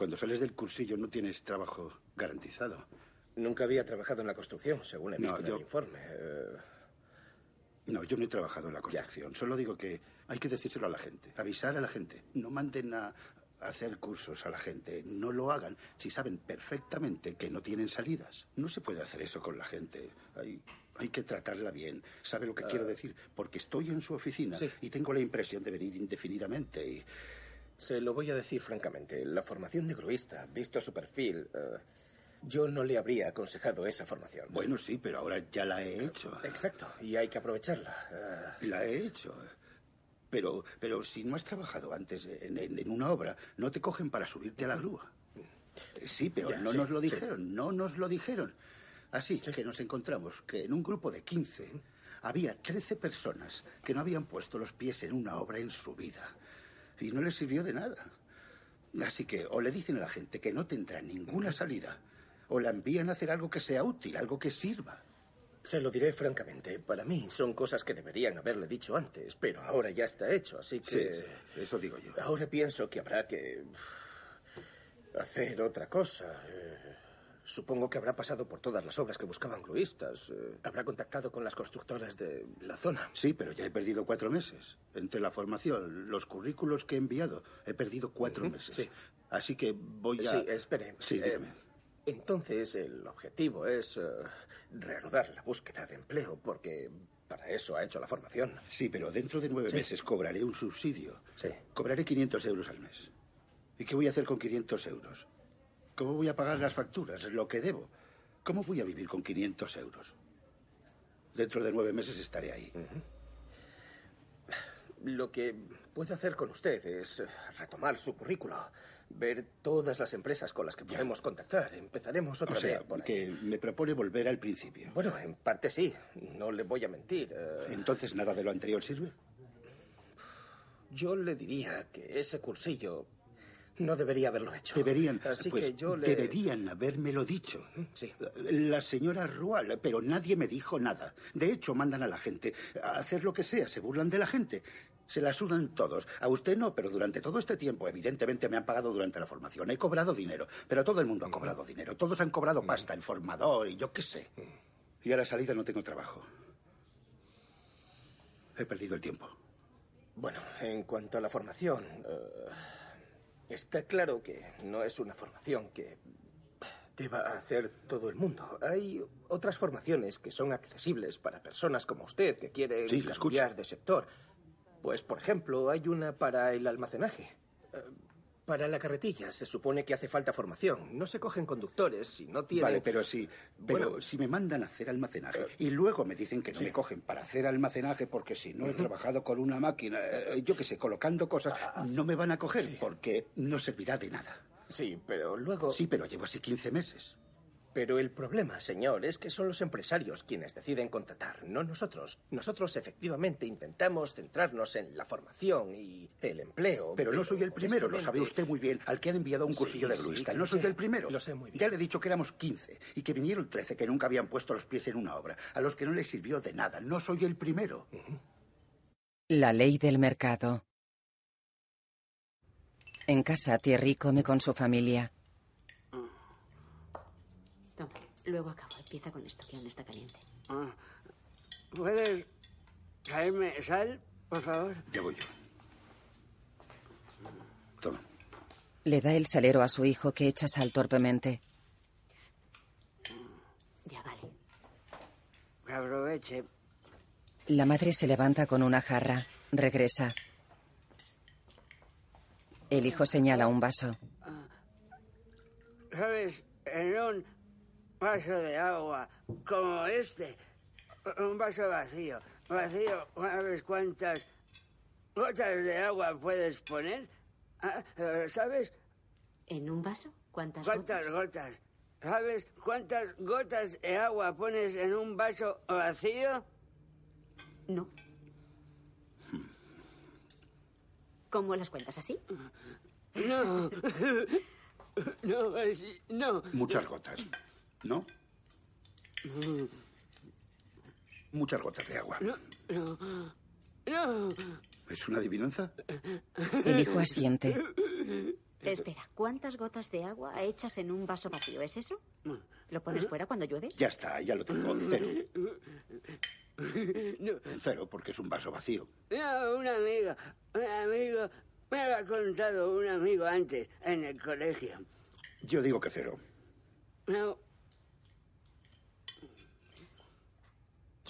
Cuando sales del cursillo no tienes trabajo garantizado. Nunca había trabajado en la construcción, según he No, visto en el informe. Eh, No, yo no he trabajado en la construcción. Solo digo que hay que decírselo a la gente, avisar a la gente. No manden a hacer cursos a la gente. No lo hagan si saben perfectamente que no tienen salidas. No se puede hacer eso con la gente. Hay, hay que tratarla bien. ¿Sabe lo que quiero decir? Porque estoy en su oficina Sí. y tengo la impresión de venir indefinidamente y... Se lo voy a decir francamente. La formación de gruista, visto su perfil, eh, yo no le habría aconsejado esa formación. Bueno, sí, pero ahora ya la he hecho. Exacto, y hay que aprovecharla. Eh, La he hecho. Pero, pero si no has trabajado antes en, en- en una obra, no te cogen para subirte a la grúa. Sí, pero Ya, no sí, nos lo sí. dijeron, no nos lo dijeron. Así que nos encontramos que en un grupo de 15 había 13 personas que no habían puesto los pies en una obra en su vida. Y no les sirvió de nada. Así que o le dicen a la gente que no tendrá ninguna salida, o la envían a hacer algo que sea útil, algo que sirva. Se lo diré francamente. Para mí son cosas que deberían haberle dicho antes, pero ahora ya está hecho, así Sí, que... sí, eso digo yo. Ahora pienso que habrá que hacer otra cosa. Eh, supongo que habrá pasado por todas las obras que buscaban gluistas. Eh, habrá contactado con las constructoras de la zona. Sí, pero ya he perdido cuatro meses. Entre la formación, los currículos que he enviado, he perdido cuatro meses. sí. Así que voy a... Sí, espere. Sí, Eh, dígame. entonces, el objetivo es eh, reanudar la búsqueda de empleo, porque para eso ha hecho la formación. Sí, pero dentro de nueve Sí. meses cobraré un subsidio. Sí. Cobraré 500 euros al mes. ¿Y qué voy a hacer con 500 euros? ¿Cómo voy a pagar las facturas? Lo que debo. ¿Cómo voy a vivir con 500 euros? Dentro de nueve meses estaré ahí. Lo que puedo hacer con usted es retomar su currículo, ver todas las empresas con las que podemos contactar. Empezaremos otra O sea, vez por ahí. que me propone volver al principio. Bueno, en parte sí, no le voy a mentir. eh, Entonces, ¿nada de lo anterior sirve? yo le diría que ese cursillo no debería haberlo hecho. Deberían, Así pues, que yo le... deberían habérmelo dicho. Sí. La señora Rual, pero nadie me dijo nada. De hecho, mandan a la gente a hacer lo que sea, se burlan de la gente. Se la sudan todos. A usted no, pero durante todo este tiempo, evidentemente me han pagado durante la formación. He cobrado dinero, pero todo el mundo ha cobrado dinero. Todos han cobrado pasta, el formador y yo qué sé. Y a la salida no tengo trabajo. He perdido el tiempo. Bueno, en cuanto a la formación, eh, está claro que no es una formación que deba hacer todo el mundo. Hay otras formaciones que son accesibles para personas como usted que quieren Sí, escucho. cambiar de sector. Pues, por ejemplo, hay una para el almacenaje. Eh, Para la carretilla se supone que hace falta formación. No se cogen conductores si no tienen... Vale, pero sí. Pero Bueno. si me mandan a hacer almacenaje y luego me dicen que no me cogen para hacer almacenaje porque si no he trabajado con una máquina, eh, yo qué sé, colocando cosas, no me van a coger porque no servirá de nada. Sí, pero luego... Sí, pero llevo así 15 meses. Pero el problema, señor, es que son los empresarios quienes deciden contratar, no nosotros. Nosotros efectivamente intentamos centrarnos en la formación y el empleo. Pero no soy el primero, lo sabe usted muy bien, al que han enviado un Sí, cursillo de sí, que no soy sé, el primero. lo sé muy bien. Ya le he dicho que éramos 15 y que vinieron 13 que nunca habían puesto los pies en una obra, a los que no les sirvió de nada. No soy el primero. La ley del mercado. En casa, Thierry come con su familia. Toma, luego acabo. Empieza con esto, que aún está caliente. Ah, ¿Puedes traerme sal, por favor? Ya voy yo. Toma. Le da el salero a su hijo que echa sal torpemente. Ya vale. Que aproveche. La madre se levanta con una jarra. Regresa. El hijo señala un vaso. ¿Sabes? En un vaso de agua como este, un vaso vacío, vacío, ¿sabes cuántas gotas de agua puedes poner? Ah, ¿Sabes ¿En un vaso? ¿Cuántas cuántas gotas? gotas? ¿Sabes cuántas gotas de agua pones en un vaso vacío? No. ¿Cómo las cuentas así? No. No, así, no. Muchas gotas. ¿No? Muchas gotas de agua. No, no, no. ¿Es una adivinanza? El hijo asiente. Espera, ¿cuántas gotas de agua echas en un vaso vacío? ¿Es eso? ¿Lo pones fuera cuando llueve? Ya está, ya lo tengo. Cero. Cero, porque es un vaso vacío. No, un amigo, un amigo, me lo ha contado un amigo antes, en el colegio. Yo digo que cero. No,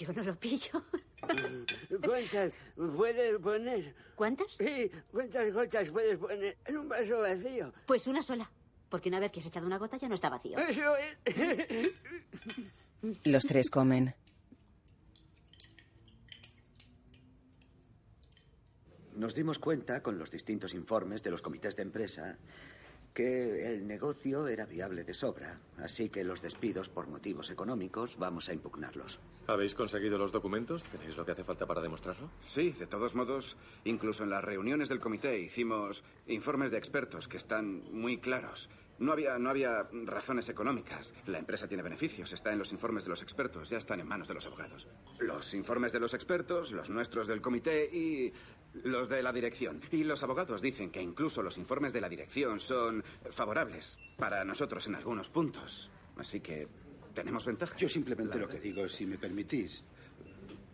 Yo no lo pillo. ¿cuántas puedes poner? ¿Cuántas? Sí, ¿cuántas gotas puedes poner en un vaso vacío? Pues una sola. Porque una vez que has echado una gota ya no está vacío. Eso es... Los tres comen. Nos dimos cuenta con los distintos informes de los comités de empresa que el negocio era viable de sobra, así que los despidos por motivos económicos vamos a impugnarlos. ¿Habéis conseguido los documentos? ¿Tenéis lo que hace falta para demostrarlo? Sí, de todos modos, incluso en las reuniones del comité hicimos informes de expertos que están muy claros. No había, no había razones económicas. La empresa tiene beneficios, está en los informes de los expertos, ya están en manos de los abogados. Los informes de los expertos, los nuestros del comité y los de la dirección. Y los abogados dicen que incluso los informes de la dirección son favorables para nosotros en algunos puntos. Así que tenemos ventaja. Yo simplemente La lo que digo, si me permitís,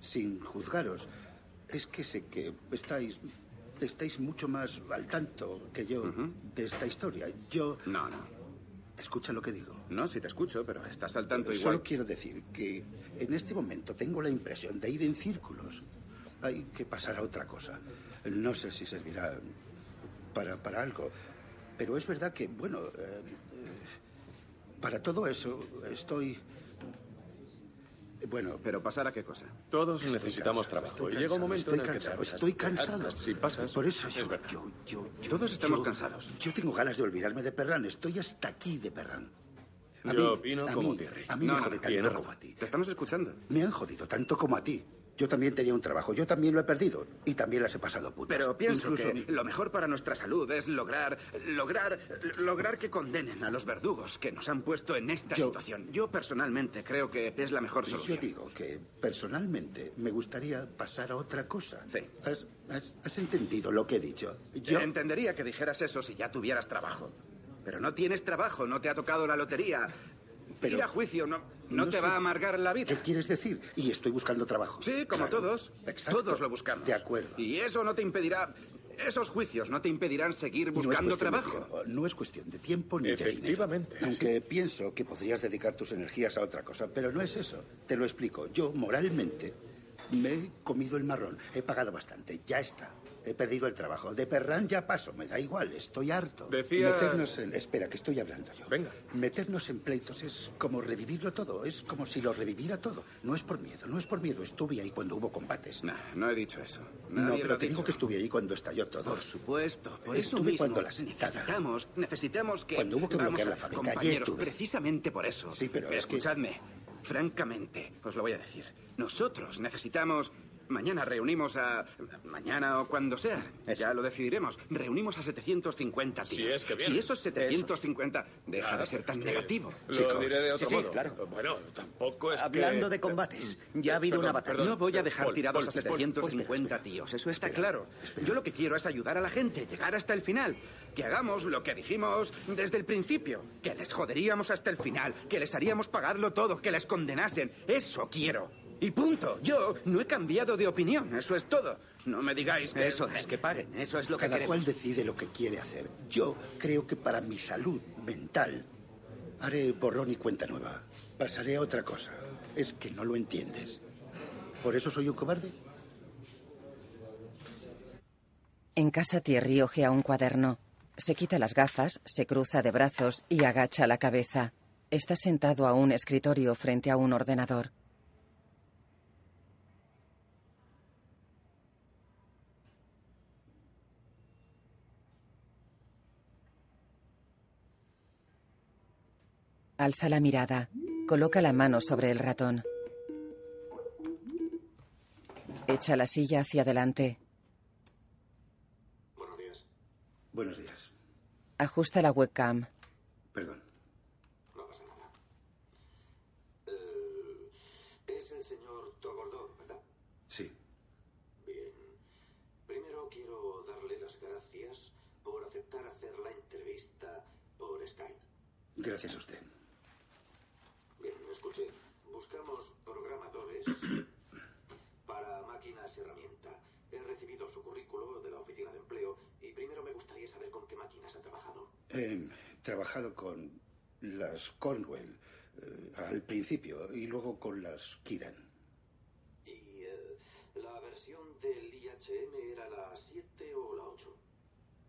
sin juzgaros, es que sé que estáis, estáis mucho más al tanto que yo de esta historia. Yo... No, no. Escucha lo que digo. No, si te escucho, pero estás al tanto Solo igual. quiero decir que en este momento tengo la impresión de ir en círculos. Hay que pasar a otra cosa. No sé si servirá para, para algo. Pero es verdad que, bueno, eh, eh, para todo eso estoy... Bueno, Pero pasar a qué cosa. Todos Estoy necesitamos cansado, trabajo. estoy y llega un cansado, momento estoy en el que te cansado, estoy cansado. Si pasas. Por eso es yo, verdad. yo, yo, yo- Todos estamos cansados. Yo tengo ganas de olvidarme de Perran. Estoy hasta aquí de Perran. A Yo mí- opino a como mí-. A mí No, me jode no, tanto como a ti. Te estamos escuchando. Me han jodido tanto como a ti. Yo también tenía un trabajo, yo también lo he perdido y también las he pasado putas. Pero pienso Incluso- que lo mejor para nuestra salud es lograr, lograr, lograr que condenen a los verdugos que nos han puesto en esta Yo- situación. Yo personalmente creo que es la mejor Yo solución. digo que personalmente me gustaría pasar a otra cosa. Sí. ¿Has, has- has entendido lo que he dicho? Yo Entendería que dijeras eso si ya tuvieras trabajo. Pero no tienes trabajo, no te ha tocado la lotería. Pero- Ir a juicio no, no, No te sé. va a amargar la vida. ¿Qué quieres decir? Y estoy buscando trabajo. Sí, como Claro. todos. Exacto. Todos lo buscamos. De acuerdo. Y eso no te impedirá. Esos juicios no te impedirán seguir buscando trabajo. tiempo, no es cuestión de tiempo ni de Efectivamente, dinero. Aunque pienso que podrías dedicar tus energías a otra cosa, pero no es eso. Te lo explico. Yo, moralmente, me he comido el marrón. He pagado bastante. Ya está. He perdido el trabajo. De Perran ya paso. Me da igual. Estoy harto. Decías- Meternos en... Espera, que estoy hablando yo. Venga. Meternos en pleitos es como revivirlo todo. Es como si lo reviviera todo. No es por miedo. No es por miedo. Estuve ahí cuando hubo combates. No, no he dicho eso. No, Nadie pero te digo que estuve ahí cuando estalló todo. Por supuesto, por eso Estuve mismo cuando la sentada. necesitamos, necesitamos que Cuando hubo que vamos bloquear a- la fábrica, allí estuve. precisamente por eso. Sí, pero es que- escuchadme, francamente, os lo voy a decir. Nosotros necesitamos mañana reunimos a mañana o cuando sea, ya lo decidiremos. Reunimos a 750 tíos. Si es que vienen. si esos 750 deja de ser tan Es que negativo. Lo Chicos, diré de otro sí, sí, claro. Bueno, tampoco es Hablando que- de combates, ya ha habido Perdón, una batalla. perdón. No voy a dejar tirados a Paul, 750 tíos, eso está claro. Yo lo que quiero es ayudar a la gente, llegar hasta el final. Que hagamos lo que dijimos desde el principio. Que les joderíamos hasta el final, que les haríamos pagarlo todo, que les condenasen. Eso quiero. Y punto. Yo no he cambiado de opinión, eso es todo. No me digáis que... Eso es, que paguen. Eso es lo que Cada cual decide lo que quiere hacer. Yo creo que para mi salud mental haré borrón y cuenta nueva. Pasaré a otra cosa. Es que no lo entiendes. ¿Por eso soy un cobarde? En casa Thierry ojea un cuaderno. Se quita las gafas, se cruza de brazos y agacha la cabeza. Está sentado a un escritorio frente a un ordenador. Alza la mirada. Coloca la mano sobre el ratón. Echa la silla hacia adelante. Buenos días. Buenos días. Ajusta la webcam. Perdón. No pasa nada. Eh, es el señor Togordó, ¿verdad? Sí. Bien. Primero quiero darle las gracias por aceptar hacer la entrevista Gracias a usted. Bien, escuche. Buscamos programadores para máquinas y herramienta. He recibido su currículo de la oficina de empleo y primero saber con qué máquinas ha trabajado. He trabajado con las Cornwell eh, al principio y luego con las Kiran. ¿Y eh, la versión del IHM era la 7 o la 8?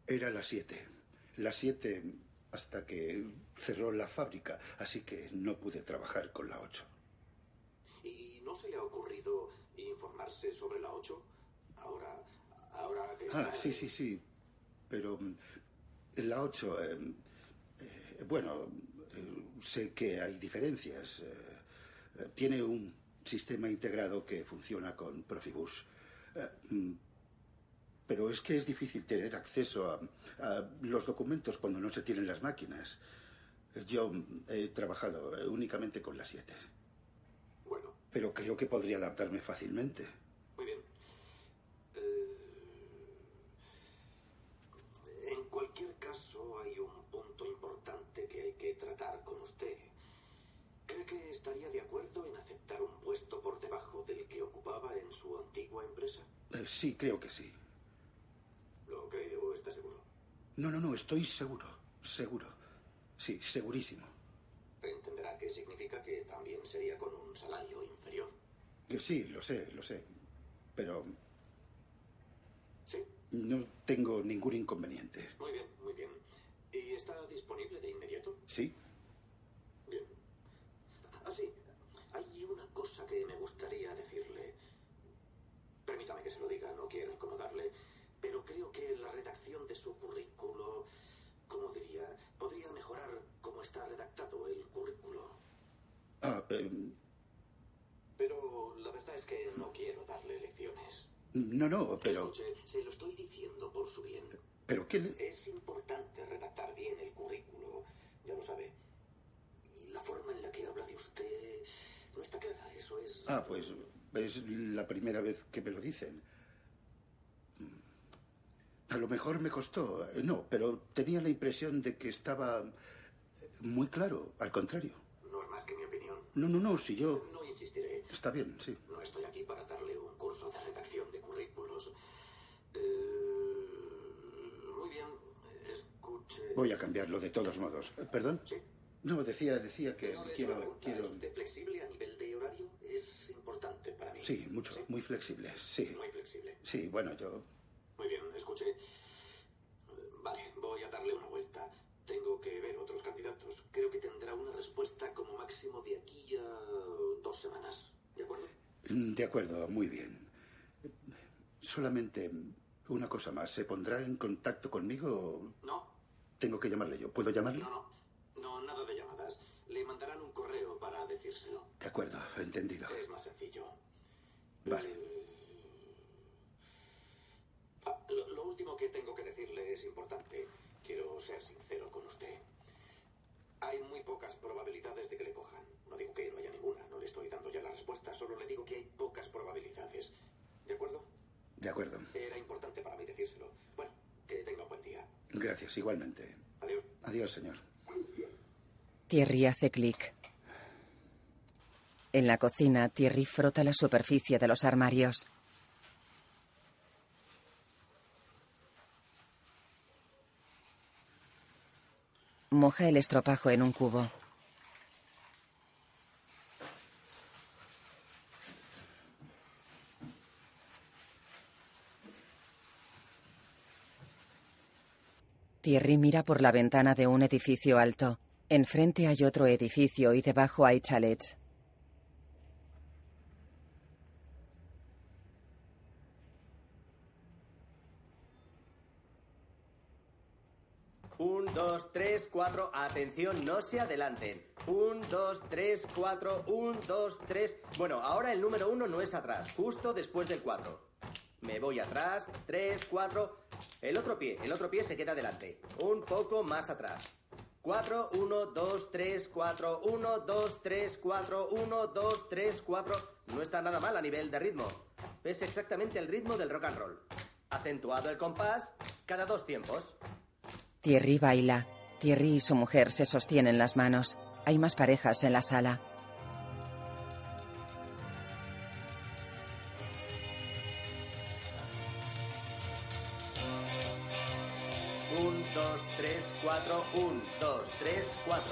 Era la 7. La 7 hasta que cerró la fábrica, así que no pude trabajar con la 8. ¿Y no se le ha ocurrido informarse sobre la 8? Ahora, ahora que está... Ah, sí, sí, sí. Pero mm, la 8, eh, eh, bueno, eh, sé que hay diferencias. Eh, tiene un sistema integrado que funciona con Profibus. Mm, pero es que es difícil tener acceso a, a los documentos cuando no se tienen las máquinas. Yo mm, he trabajado únicamente con la 7. Bueno, Pero creo que podría adaptarme fácilmente. muy bien. Eh, en cualquier caso, hay un punto importante que hay que tratar con usted. ¿Cree que estaría de acuerdo en aceptar un puesto por debajo del ocupaba en su antigua empresa? Eh, sí, creo que sí. ¿Lo cree o está seguro? No, no, no, estoy seguro. Seguro. Sí, segurísimo. Entenderá que significa que también sería con un salario inferior. Eh, Sí, lo sé, lo sé. Pero Sí, no tengo ningún inconveniente. muy bien, muy bien. ¿Y está disponible de inmediato? Sí, Bien. Ah, sí. Hay una cosa que me decirle. Permítame que se lo diga, no quiero incomodarle, pero creo que la redacción de su currículo, como diría, podría mejorar cómo está redactado el currículo. Ah, eh, Pero la verdad es que no quiero darle lecciones. no, no, pero... Escuche, se lo estoy diciendo por su bien. ¿Pero qué le...? Es importante redactar bien el currículo, ya lo sabe. Y la forma en la que habla de usted no está clara, eso es... Ah, pues es la primera vez que me lo dicen. A lo mejor me costó, eh, no, pero tenía la impresión de que estaba muy claro, al contrario. No es más que mi opinión. No, no, no, si yo... No insistiré. Está bien, sí. No estoy aquí para darle un curso de redacción de currículos. Eh, muy bien, escuche... Voy a cambiarlo de todos modos. ¿Perdón? Sí. No, decía, decía que No quiero... quiero... ¿Es usted flexible a nivel de horario? Es importante para mí. Sí, mucho, muy flexible, sí. Muy flexible. Sí, bueno, yo... Muy bien, escuche. Vale, voy a darle una vuelta. Tengo que ver otros candidatos. Creo que tendrá una respuesta como máximo de aquí a dos semanas. ¿De acuerdo? Mm, De acuerdo, muy bien. Solamente una cosa más. ¿Se pondrá en contacto conmigo o No, tengo que llamarle yo? ¿Puedo llamarle? no, no. No, nada de llamadas. Le mandarán un correo para decírselo. De acuerdo, entendido. Es más sencillo. Vale. Ah, lo, lo último que tengo que decirle es importante. Quiero ser sincero con usted. Hay muy pocas probabilidades de que le cojan. No digo que no haya ninguna, no le estoy dando ya la respuesta, solo le digo que hay pocas probabilidades. ¿De acuerdo? De acuerdo. Era importante para mí decírselo. Bueno, que tenga un buen día. Gracias, igualmente. Adiós. Adiós, señor. Thierry hace clic. En la cocina, Thierry frota la superficie de los armarios. Moja el estropajo en un cubo. Thierry mira por la ventana de un edificio alto. Enfrente hay otro edificio y debajo hay chalets. Un, dos, tres, cuatro. Atención, no se adelanten. Un, dos, tres, cuatro. Un, dos, tres. Bueno, ahora el número uno no es atrás, justo después del cuatro. Me voy atrás. Tres, cuatro. El otro pie, el otro pie se queda adelante. Un poco más atrás. Cuatro, uno, dos, tres, cuatro. Uno, dos, tres, cuatro. Uno, dos, tres, cuatro. No está nada mal a nivel de ritmo. Es exactamente el ritmo del rock and roll. Acentuado el compás cada dos tiempos. Thierry baila. Thierry y su mujer se sostienen las manos. Hay más parejas en la sala. 4, 1, 2, 3, 4.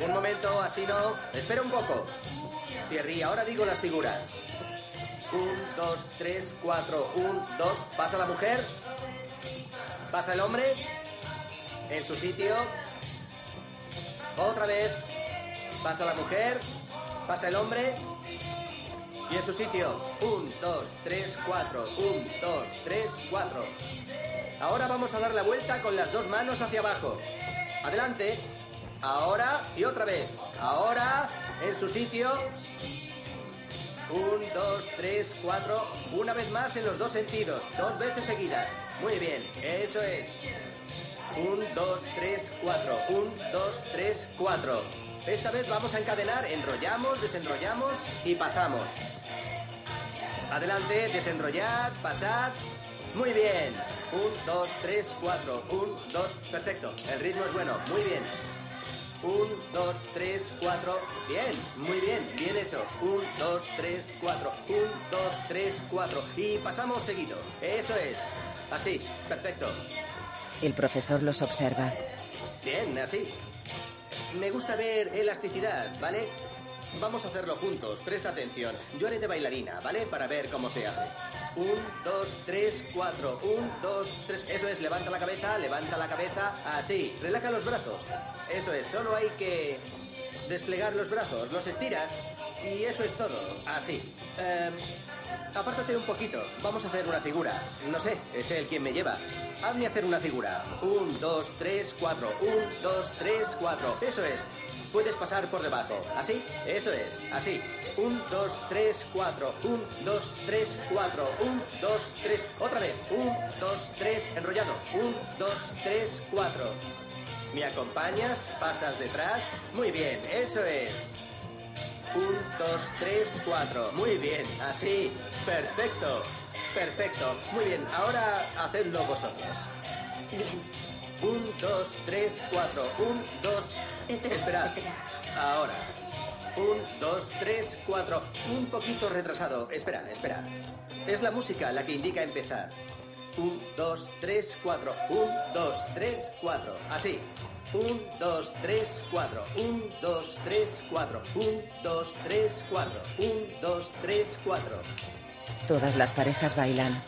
Un momento, así no. Espera un poco. Thierry, ahora digo las figuras. 1, 2, 3, 4, 1, 2. Pasa la mujer. Pasa el hombre. En su sitio. Otra vez. Pasa la mujer. Pasa el hombre. Y en su sitio. Un, dos, tres, cuatro. Un, dos, tres, cuatro. Ahora vamos a dar la vuelta con las dos manos hacia abajo. Adelante. Ahora y otra vez. Ahora en su sitio. Un, dos, tres, cuatro. Una vez más en los dos sentidos. Dos veces seguidas. Muy bien. Eso es. Un, dos, tres, cuatro. Un, dos, tres, cuatro. Esta vez vamos a encadenar. Enrollamos, desenrollamos y pasamos. Adelante, desenrollad, pasad. Muy bien. Un, dos, tres, cuatro. Un, dos. Perfecto. El ritmo es bueno. Muy bien. Un, dos, tres, cuatro. Bien, muy bien, bien hecho. Un, dos, tres, cuatro. Un, dos, tres, cuatro. Y pasamos seguido. Eso es. Así, perfecto. El profesor los observa. Bien, así. Me gusta ver elasticidad, ¿vale? Vamos a hacerlo juntos, presta atención. Yo haré de bailarina, ¿vale? Para ver cómo se hace. Un, dos, tres, cuatro. Un, dos, tres. Eso es, levanta la cabeza, levanta la cabeza. Así, relaja los brazos. Eso es, solo hay que desplegar los brazos, los estiras y eso es todo. Así. Em, apártate un poquito, vamos a hacer una figura. No sé, es él quien me lleva. Hazme hacer una figura. Un, dos, tres, cuatro. Un, dos, tres, cuatro. Eso es. Puedes pasar por debajo. ¿Así? Eso es. Así. Un, dos, tres, cuatro. Un, dos, tres, cuatro. Un, dos, tres. Otra vez. Un, dos, tres. Enrollado. Un, dos, tres, cuatro. ¿Me acompañas? ¿Pasas detrás? Muy bien. Eso es. Un, dos, tres, cuatro. Muy bien. Así. Perfecto. Perfecto. Muy bien. Ahora hacedlo vosotros. Bien. Un, dos, tres, cuatro. Un, dos. Espera, Esperad. espera. Ahora. Un, dos, tres, cuatro. Un poquito retrasado. Espera, espera. Es la música la que indica empezar. Un, dos, tres, cuatro. Un, dos, tres, cuatro. Así. Un, dos, tres, cuatro. Un, dos, tres, cuatro. Un, dos, tres, cuatro. Un, dos, tres, cuatro. Todas las parejas bailan.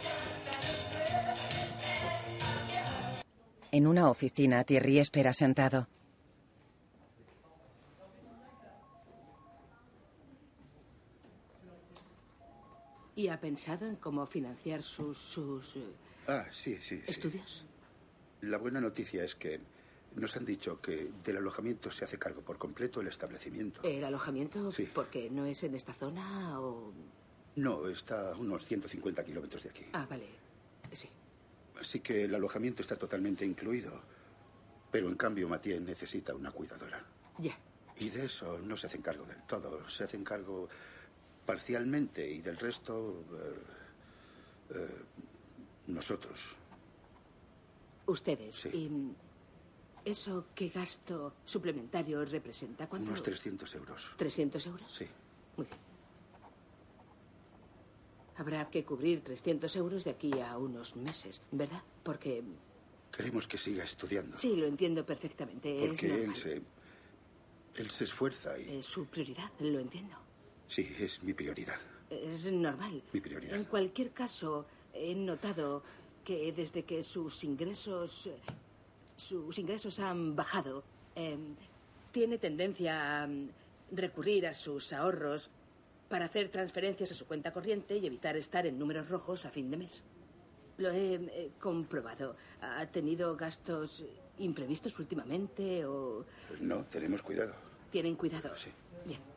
En una oficina, Thierry espera sentado. ¿Y ha pensado en cómo financiar sus, sus eh, Ah, sí, sí. sí. estudios? La buena noticia es que nos han dicho que del alojamiento se hace cargo por completo el establecimiento. ¿El alojamiento? Sí. Porque no es en esta zona o...? No, está a unos 150 kilómetros de aquí. Ah, vale. Sí. Así que el alojamiento está totalmente incluido. Pero en cambio, Mathieu necesita una cuidadora. Ya. Y de eso no se hacen cargo del todo. Se hacen cargo parcialmente y del resto. eh, eh, nosotros. Ustedes. Sí. ¿Y eso qué gasto suplementario representa? ¿Cuánto? Unos 300 euros. ¿300 euros? Sí. Muy bien. Habrá que cubrir 300 euros de aquí a unos meses, ¿verdad? Porque... Queremos que siga estudiando. Sí, lo entiendo perfectamente. es Porque él se. Él se esfuerza y. Es su prioridad, lo entiendo. Sí, es mi prioridad. Es normal. Mi prioridad. En cualquier caso, he notado que desde que sus ingresos sus ingresos han bajado, eh, tiene tendencia a mm, recurrir a sus ahorros para hacer transferencias a su cuenta corriente y evitar estar en números rojos a fin de mes. Lo he eh, comprobado. ¿Ha tenido gastos imprevistos últimamente o No, tenemos cuidado. tienen cuidado? Sí. Bien.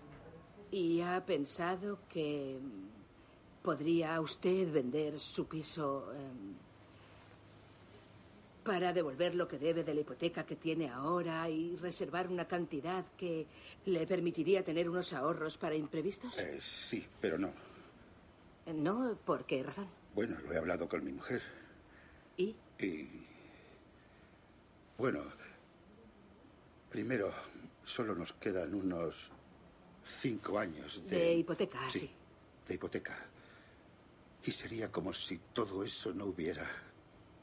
¿Y ha pensado que mm, podría usted vender su piso em, para devolver lo que debe de la hipoteca que tiene ahora y reservar una cantidad que le permitiría tener unos ahorros para imprevistos? Eh, sí, pero no. No, ¿por qué razón? Bueno, lo he hablado con mi mujer. ¿Y? Y. Bueno, primero, solo nos quedan unos cinco años de... De hipoteca, sí. De hipoteca. Y sería como si todo eso no hubiera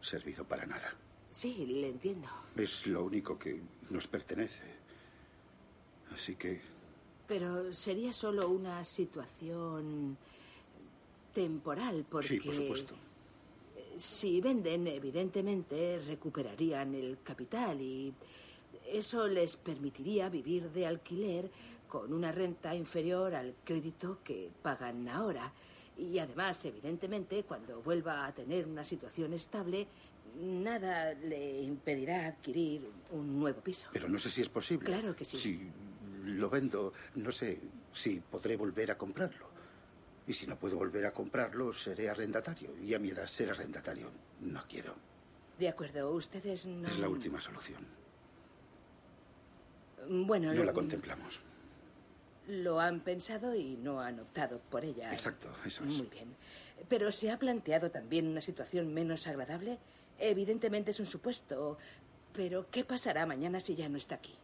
servido para nada. Sí, le entiendo. Es lo único que nos pertenece. Así que Pero sería solo una situación temporal, porque... sí, por supuesto. Si venden, evidentemente recuperarían el capital y eso les permitiría vivir de alquiler con una renta inferior al crédito que pagan ahora. Y además, evidentemente, cuando vuelva a tener una situación estable, nada le impedirá adquirir un nuevo piso. Pero no sé si es posible. Claro que sí. Si lo vendo, no sé si podré volver a comprarlo. Y si no puedo volver a comprarlo, seré arrendatario. Y a mi edad ser arrendatario no quiero. De acuerdo, ustedes no... Es la última solución. Bueno, No la contemplamos. Lo han pensado y no han optado por ella. Exacto, eso es. Muy bien. Pero ¿se ha planteado también una situación menos agradable? Evidentemente es un supuesto. Pero ¿qué pasará mañana si ya no está aquí?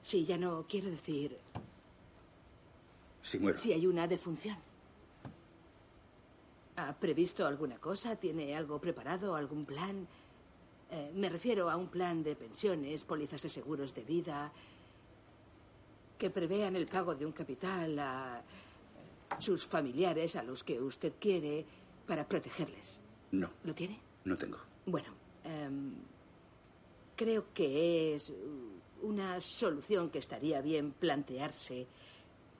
Si ya no, quiero decir, Si muero. si hay una defunción. ¿Ha previsto alguna cosa? ¿Tiene algo preparado? ¿Algún plan? Eh, me refiero a un plan de pensiones, pólizas de seguros de vida, que prevean el pago de un capital a sus familiares, a los que usted quiere, para protegerles. No, ¿Lo tiene? no tengo. Bueno, em, creo que es una solución que estaría bien plantearse.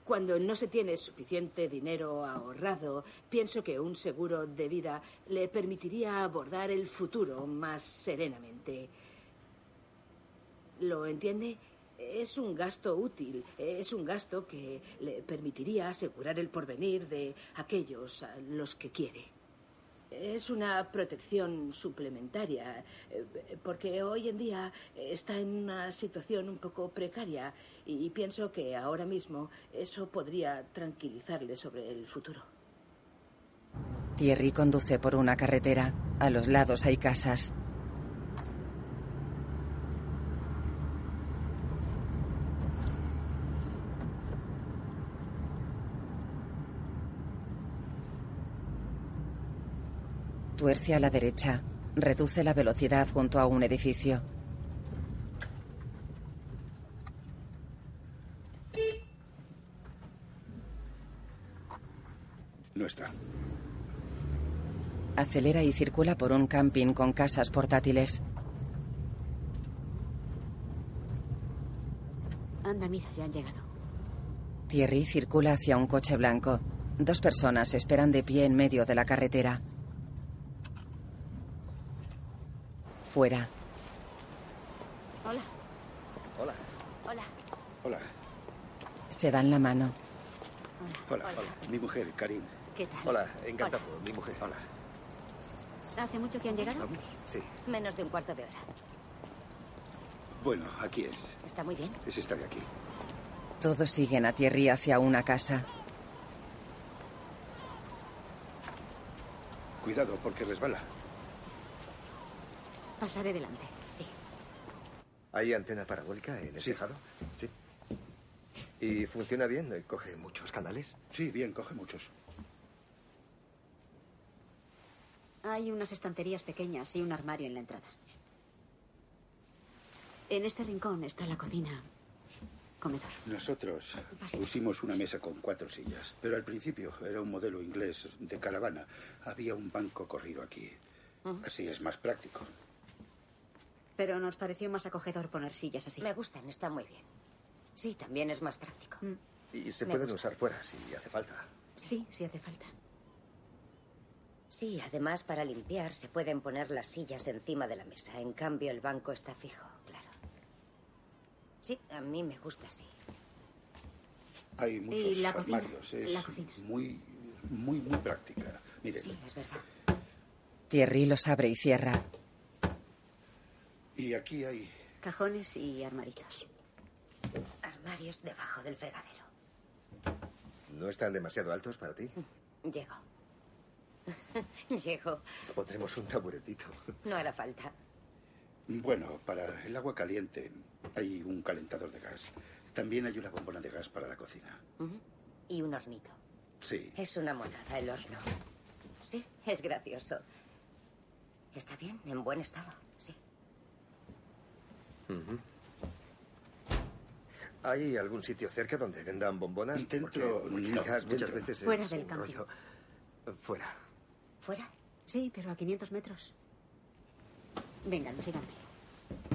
Cuando no se tiene suficiente dinero ahorrado, pienso que un seguro de vida le permitiría abordar el futuro más serenamente. ¿Lo entiende? Es un gasto útil, es un gasto que le permitiría asegurar el porvenir de aquellos a los que quiere. Es una protección suplementaria, eh, porque hoy en día está en una situación un poco precaria y pienso que ahora mismo eso podría tranquilizarle sobre el futuro. Thierry conduce por una carretera. A los lados hay casas. Tuerce a la derecha. Reduce la velocidad junto a un edificio. No está. Acelera y circula por un camping con casas portátiles. Anda, mira, ya han llegado. Thierry circula hacia un coche blanco. Dos personas esperan de pie en medio de la carretera. Fuera. Hola. Hola. Hola. Hola. Se dan la mano. Hola. Mi mujer, Karim. ¿Qué tal? Hola, encantado, mi mujer. Hola. ¿Hace mucho que han llegado? Sí. Menos de un cuarto de hora. Bueno, aquí es. Está muy bien. Es esta de aquí. Todos siguen a Thierry hacia una casa. Cuidado, porque resbala. Pasaré delante, sí. ¿Hay antena parabólica en el tejado? Sí. ¿Y funciona bien? ¿Coge muchos canales? Sí, bien, coge muchos. Hay unas estanterías pequeñas y un armario en la entrada. En este rincón está la cocina. Comedor. Nosotros pusimos una mesa con cuatro sillas, pero al principio era un modelo inglés de caravana. Había un banco corrido aquí. Así es más práctico. Pero nos pareció más acogedor poner sillas así. Me gustan, está muy bien. Sí, también es más práctico. Y se Me pueden gusta. usar fuera si hace falta. Sí, si hace falta. Sí, además para limpiar se pueden poner las sillas encima de la mesa. En cambio, el banco está fijo, claro. Sí, a mí me gusta así. Hay muchos la cocina? Es La cocina. muy, muy, muy práctica. Mire, Sí, es verdad. Thierry los abre y cierra. Y aquí hay Cajones y armaritos. Armarios debajo del fregadero. ¿No están demasiado altos para ti? Llego. Llego. Pondremos un taburetito. No hará falta. Bueno, para el agua caliente hay un calentador de gas. También hay una bombona de gas para la cocina. Y un hornito. Sí. Es una monada el horno. Sí, es gracioso. Está bien, en buen estado. ¿Hay algún sitio cerca donde vendan bombonas? Dentro, no, muchas dentro. veces Fuera es del un rollo. Fuera. ¿Fuera? Sí, pero a 500 metros. Vengan, síganme.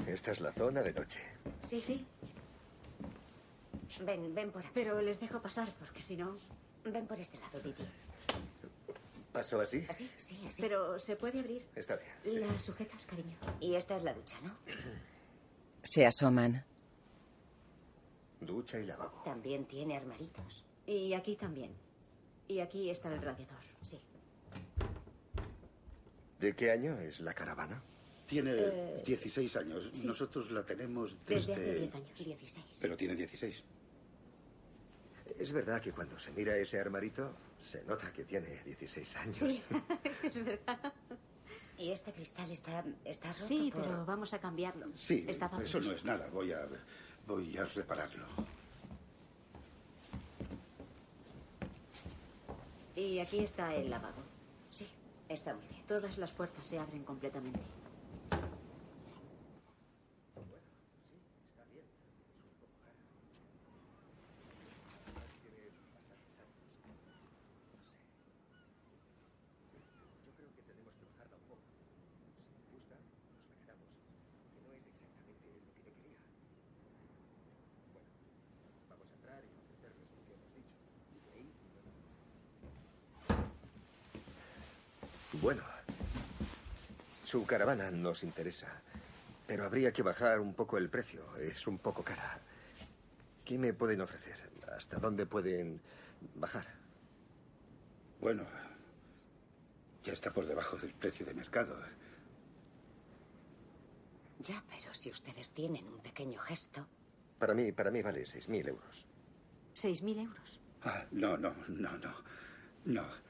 Esta es la zona de noche. Sí, sí. Ven, ven por aquí. Pero les dejo pasar, porque si no... Ven por este lado, Titi. ¿Paso así? ¿Así? Sí, así. Pero se puede abrir. Está bien. sí. La sujetas, cariño. Y esta es la ducha, ¿no? Se asoman. Ducha y lavabo. También tiene armaritos. Y aquí también. Y aquí está el radiador. Sí. ¿De qué año es la caravana? Tiene Eh, 16 años. sí. Nosotros la tenemos Desde desde... hace 10 años. 16. Pero tiene 16. Es verdad que cuando se mira ese armarito, se nota que tiene 16 años. Sí, es verdad. Y este cristal está, está roto Sí, por- pero vamos a cambiarlo. Sí, Estaba eso no es nada. Voy a, voy a repararlo. Y aquí está el lavabo. Sí, está muy bien. Todas las puertas se abren completamente. Yo creo que tenemos que bajarla un poco. Si me gusta, nos la quedamos. Que no es exactamente lo que yo quería. Bueno, vamos a entrar y ofrecerles lo que hemos dicho. Y de ahí no nos movemos. Bueno, su caravana nos interesa, pero habría que bajar un poco el precio. Es un poco cara. ¿Qué me pueden ofrecer? ¿Hasta dónde pueden bajar? Bueno, ya está por debajo del precio de mercado. Ya, pero si ustedes tienen un pequeño gesto. Para mí, para mí vale 6.000 euros. ¿Seis mil euros? Ah, no, no, no, no. No.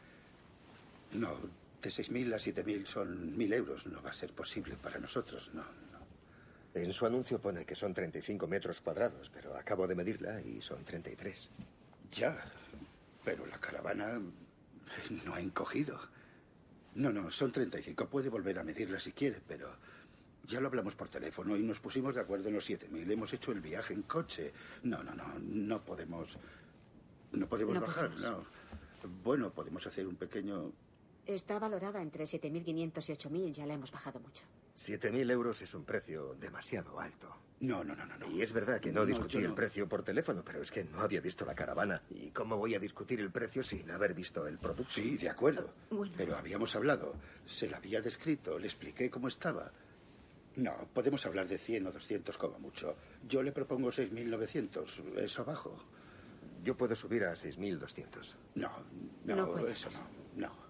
No, de 6.000 a 7.000 son 1.000 euros. No va a ser posible para nosotros, no, no. En su anuncio pone que son 35 metros cuadrados, pero acabo de medirla y son 33. Ya, pero la caravana no ha encogido. No, no, son 35. Puede volver a medirla si quiere, pero ya lo hablamos por teléfono y nos pusimos de acuerdo en los 7.000. Hemos hecho el viaje en coche. No, no, no, no podemos... No podemos No bajar, podemos. no. Bueno, podemos hacer un pequeño... Está valorada entre 7.500 y 8.000. Ya la hemos bajado mucho. 7.000 euros es un precio demasiado alto. No, no, no, no. no. Y es verdad que no, No, discutí no. el precio por teléfono, pero es que no había visto la caravana. ¿Y cómo voy a discutir el precio sin haber visto el producto? Sí, de acuerdo. Bueno. Pero habíamos hablado. Se la había descrito, le expliqué cómo estaba. No, podemos hablar de 100 o 200 como mucho. Yo le propongo 6.900. Eso abajo. Yo puedo subir a 6.200. No, no, No eso no, no.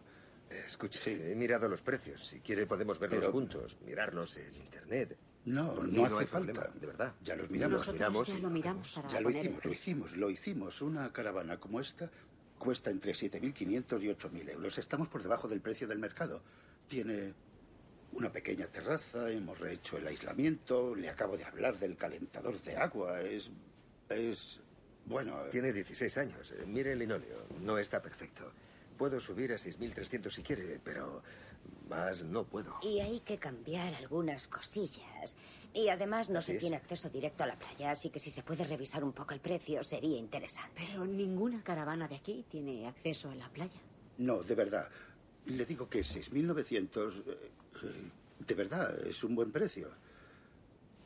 Escuche, he mirado los precios. Si quiere podemos verlos Pero- juntos, mirarlos en internet. No, Por no no hace hay falta. problema, de verdad. Ya los miramos. Nosotros miramos ya lo miramos para Ya lo poner hicimos, lo hicimos, lo hicimos. Una caravana como esta cuesta entre 7.500 y 8.000 euros. Estamos por debajo del precio del mercado. Tiene una pequeña terraza, hemos rehecho el aislamiento, le acabo de hablar del calentador de agua. Es. es. bueno. Tiene 16 años. Eh, Mire el linóleo. No está perfecto. Puedo subir a 6.300 si quiere, pero más no puedo. Y hay que cambiar algunas cosillas. Y además no Así se es. tiene acceso directo a la playa, así que si se puede revisar un poco el precio sería interesante. Pero ninguna caravana de aquí tiene acceso a la playa. No, de verdad. Le digo que 6.900. eh, eh, de verdad, es un buen precio.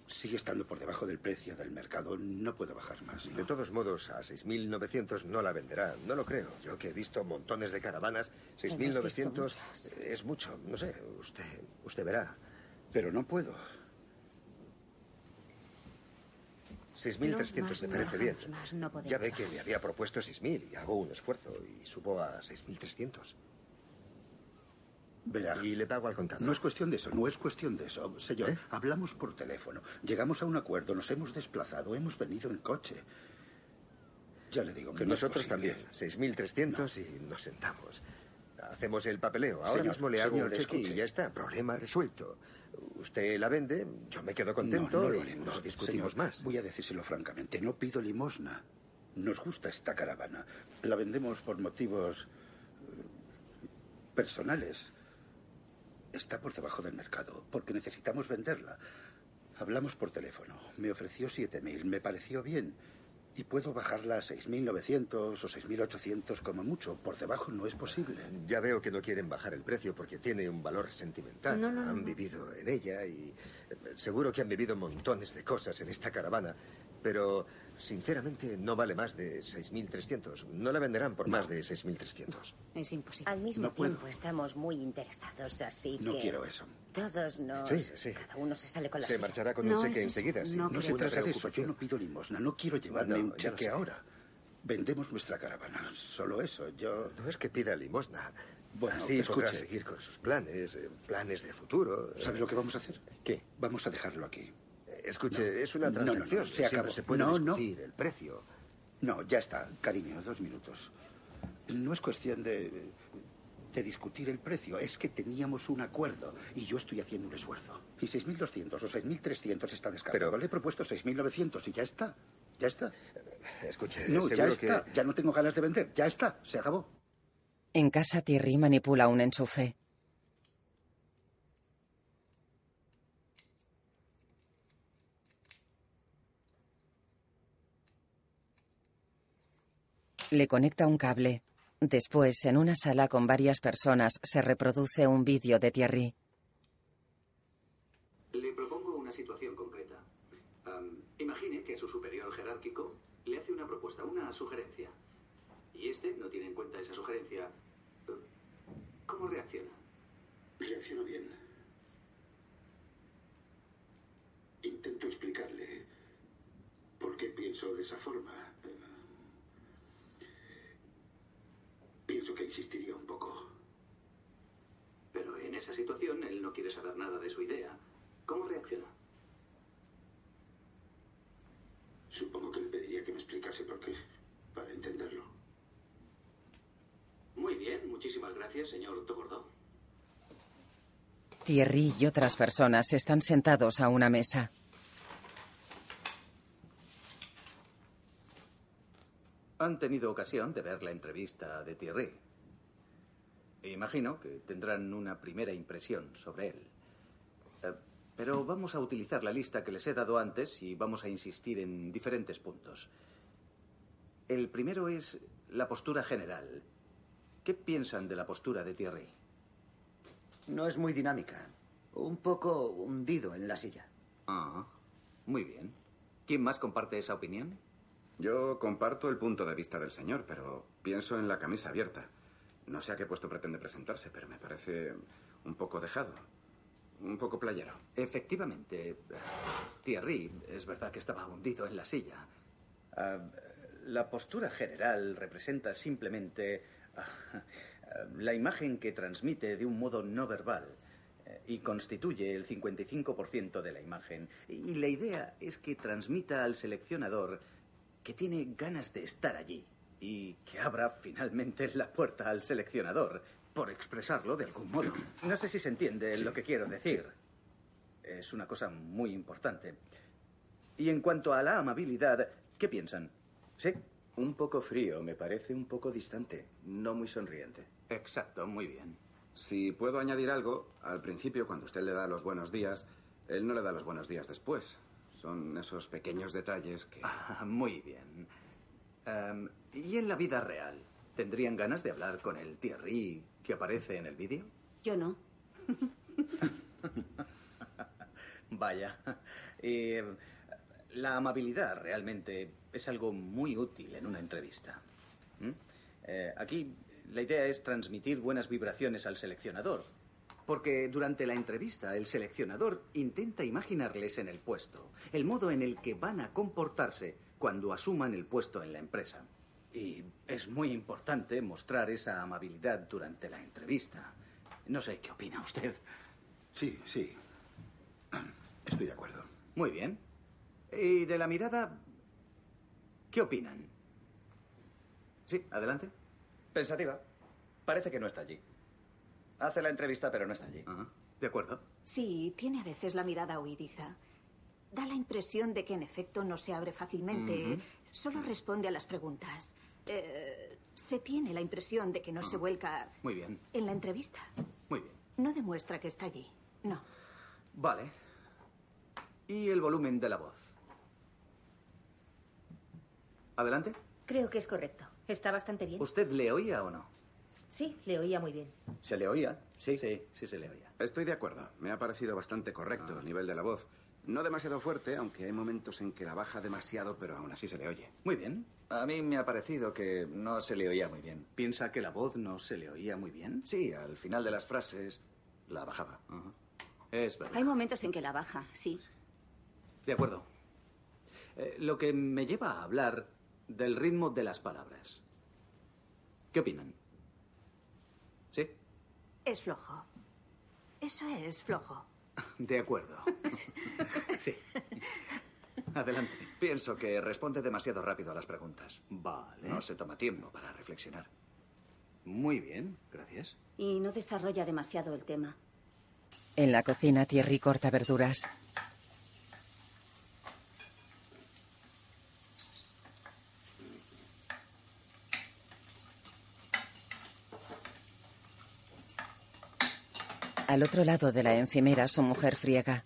Sigue estando por debajo del precio del mercado. No puedo bajar más. ¿no? De todos modos, a 6.900 no la venderá. No lo creo. Yo que he visto montones de caravanas, Hemos visto 6.900 muchas. es mucho. No sé, usted, usted verá. Pero no puedo. 6.300 No, me no parece bien. más no ya ve que le había propuesto 6.000 y hago un esfuerzo y subo a 6.300. Verá. Y le pago al contado. No es cuestión de eso, no es cuestión de eso. Señor, ¿Eh? hablamos por teléfono, llegamos a un acuerdo, nos hemos desplazado, hemos venido en coche. Ya le digo que no Nosotros también. 6.300 y nos sentamos. Hacemos el papeleo. Ahora Señor, mismo le hago señor, un cheque y ya está. Problema resuelto. Usted la vende, yo me quedo contento No, no lo y haremos. no discutimos Señor, más. Voy a decírselo francamente. No pido limosna. Nos gusta esta caravana. La vendemos por motivos eh, personales. Está por debajo del mercado, porque necesitamos venderla. Hablamos por teléfono. Me ofreció 7.000. Me pareció bien. Y puedo bajarla a 6.900 o 6.800 como mucho. Por debajo no es posible. Ya veo que no quieren bajar el precio porque tiene un valor sentimental. No, no, no, han no. vivido en ella y eh, seguro que han vivido montones de cosas en esta caravana. Pero, sinceramente, no vale más de 6.300. No la venderán por más de 6.300. Es imposible. Al mismo No puedo. tiempo estamos muy interesados, así No que... quiero eso. Todos nos... Sí, sí. Cada uno se sale con la Se suya. marchará con un cheque enseguida. sin No, se trata de eso. preocupación. Yo no pido limosna. No quiero llevarme No, un cheque ahora. Vendemos nuestra caravana. Solo eso. Yo. No es que pida limosna. Bueno, Así podrá seguir con sus planes, eh, planes de futuro. ¿Sabe lo que vamos a hacer? ¿Qué? Vamos a dejarlo aquí. Escuche, No. es una No, no, no, transacción. se Siempre acabó. se puede No, no. discutir el precio. No, ya está, cariño, dos minutos. No es cuestión de, de discutir el precio, es que teníamos un acuerdo y yo estoy haciendo un esfuerzo. Y 6.200 o 6.300 está descartado. Le he propuesto 6.900 y ya está. Ya está. Escuche, No, ya está. que- Ya no tengo ganas de vender. Ya está. Se acabó. En casa, Thierry manipula un enchufe. Le conecta un cable. Después, en una sala con varias personas, se reproduce un vídeo de Thierry. Le propongo una situación concreta. Imagine que su superior jerárquico le hace una propuesta, una sugerencia. Y este no tiene en cuenta esa sugerencia. ¿Cómo reacciona? Reacciono bien. Intento explicarle por qué pienso de esa forma. Pienso que insistiría un poco. Pero en esa situación él no quiere saber nada de su idea. ¿Cómo reacciona? Supongo que le pediría que me explicase por qué, para entenderlo. Muy bien, muchísimas gracias, señor Togordó. Thierry y otras personas están sentados a una mesa. Han tenido ocasión de ver la entrevista de Thierry. Imagino que tendrán una primera impresión sobre él. Eh, Pero vamos a utilizar la lista que les he dado antes y vamos a insistir en diferentes puntos. El primero es la postura general. ¿Qué piensan de la postura de Thierry? No es muy dinámica. Un poco hundido en la silla. Ah, muy bien. ¿Quién más comparte esa opinión? Yo comparto el punto de vista del señor, pero pienso en la camisa abierta. No sé a qué puesto pretende presentarse, pero me parece un poco dejado. Un poco playero. Efectivamente, Thierry, es verdad que estaba hundido en la silla. Ah, la postura general representa simplemente ah, la imagen que transmite de un modo no verbal eh, y constituye el 55% de la imagen. Y la idea es que transmita al seleccionador que tiene ganas de estar allí y que abra finalmente la puerta al seleccionador, por expresarlo de algún modo. No sé si se entiende lo que quiero decir. Es una cosa muy importante. Y en cuanto a la amabilidad, ¿qué piensan? ¿Sí? Un poco frío, me parece un poco distante, no muy sonriente. Exacto, muy bien. Si puedo añadir algo, al principio, cuando usted le da los buenos días, él no le da los buenos días después. Son esos pequeños detalles que... Ah, muy bien. Em, ¿Y en la vida real? ¿Tendrían ganas de hablar con el Thierry que aparece en el vídeo? Yo no. Vaya. Eh, la amabilidad realmente es algo muy útil en una entrevista. ¿Mm? Eh, aquí la idea es transmitir buenas vibraciones al seleccionador. Porque durante la entrevista el seleccionador intenta imaginarles en el puesto, el modo en el que van a comportarse cuando asuman el puesto en la empresa. Y es muy importante mostrar esa amabilidad durante la entrevista. No sé qué opina usted. Sí, sí. Estoy de acuerdo. Muy bien. ¿Y de la mirada? ¿Qué opinan? Sí, adelante. Pensativa. Parece que no está allí. Hace la entrevista, pero no está allí. De acuerdo. Sí, tiene a veces la mirada huidiza. Da la impresión de que en efecto no se abre fácilmente, solo responde a las preguntas. Eh, se tiene la impresión de que no se vuelca Muy bien, en la entrevista. muy bien. No demuestra que está allí. No. Vale. ¿Y el volumen de la voz? Adelante. Creo que es correcto. Está bastante bien. ¿Usted le oía o no? Sí, le oía muy bien. ¿Se le oía? Sí. Sí, sí se le oía. Estoy de acuerdo. Me ha parecido bastante correcto el nivel de la voz. No demasiado fuerte, aunque hay momentos en que la baja demasiado, pero aún así se le oye. Muy bien. A mí me ha parecido que no se le oía muy bien. ¿Piensa que la voz no se le oía muy bien? Sí, al final de las frases la bajaba. Es verdad. Hay momentos en que la baja, sí. De acuerdo. Eh, lo que me lleva a hablar del ritmo de las palabras. ¿Qué opinan? Es flojo. Eso es flojo. De acuerdo. Sí. Adelante. Pienso que responde demasiado rápido a las preguntas. Vale. No se toma tiempo para reflexionar. Muy bien, gracias. Y no desarrolla demasiado el tema. En la cocina, Thierry corta verduras. Al otro lado de la encimera, su mujer friega.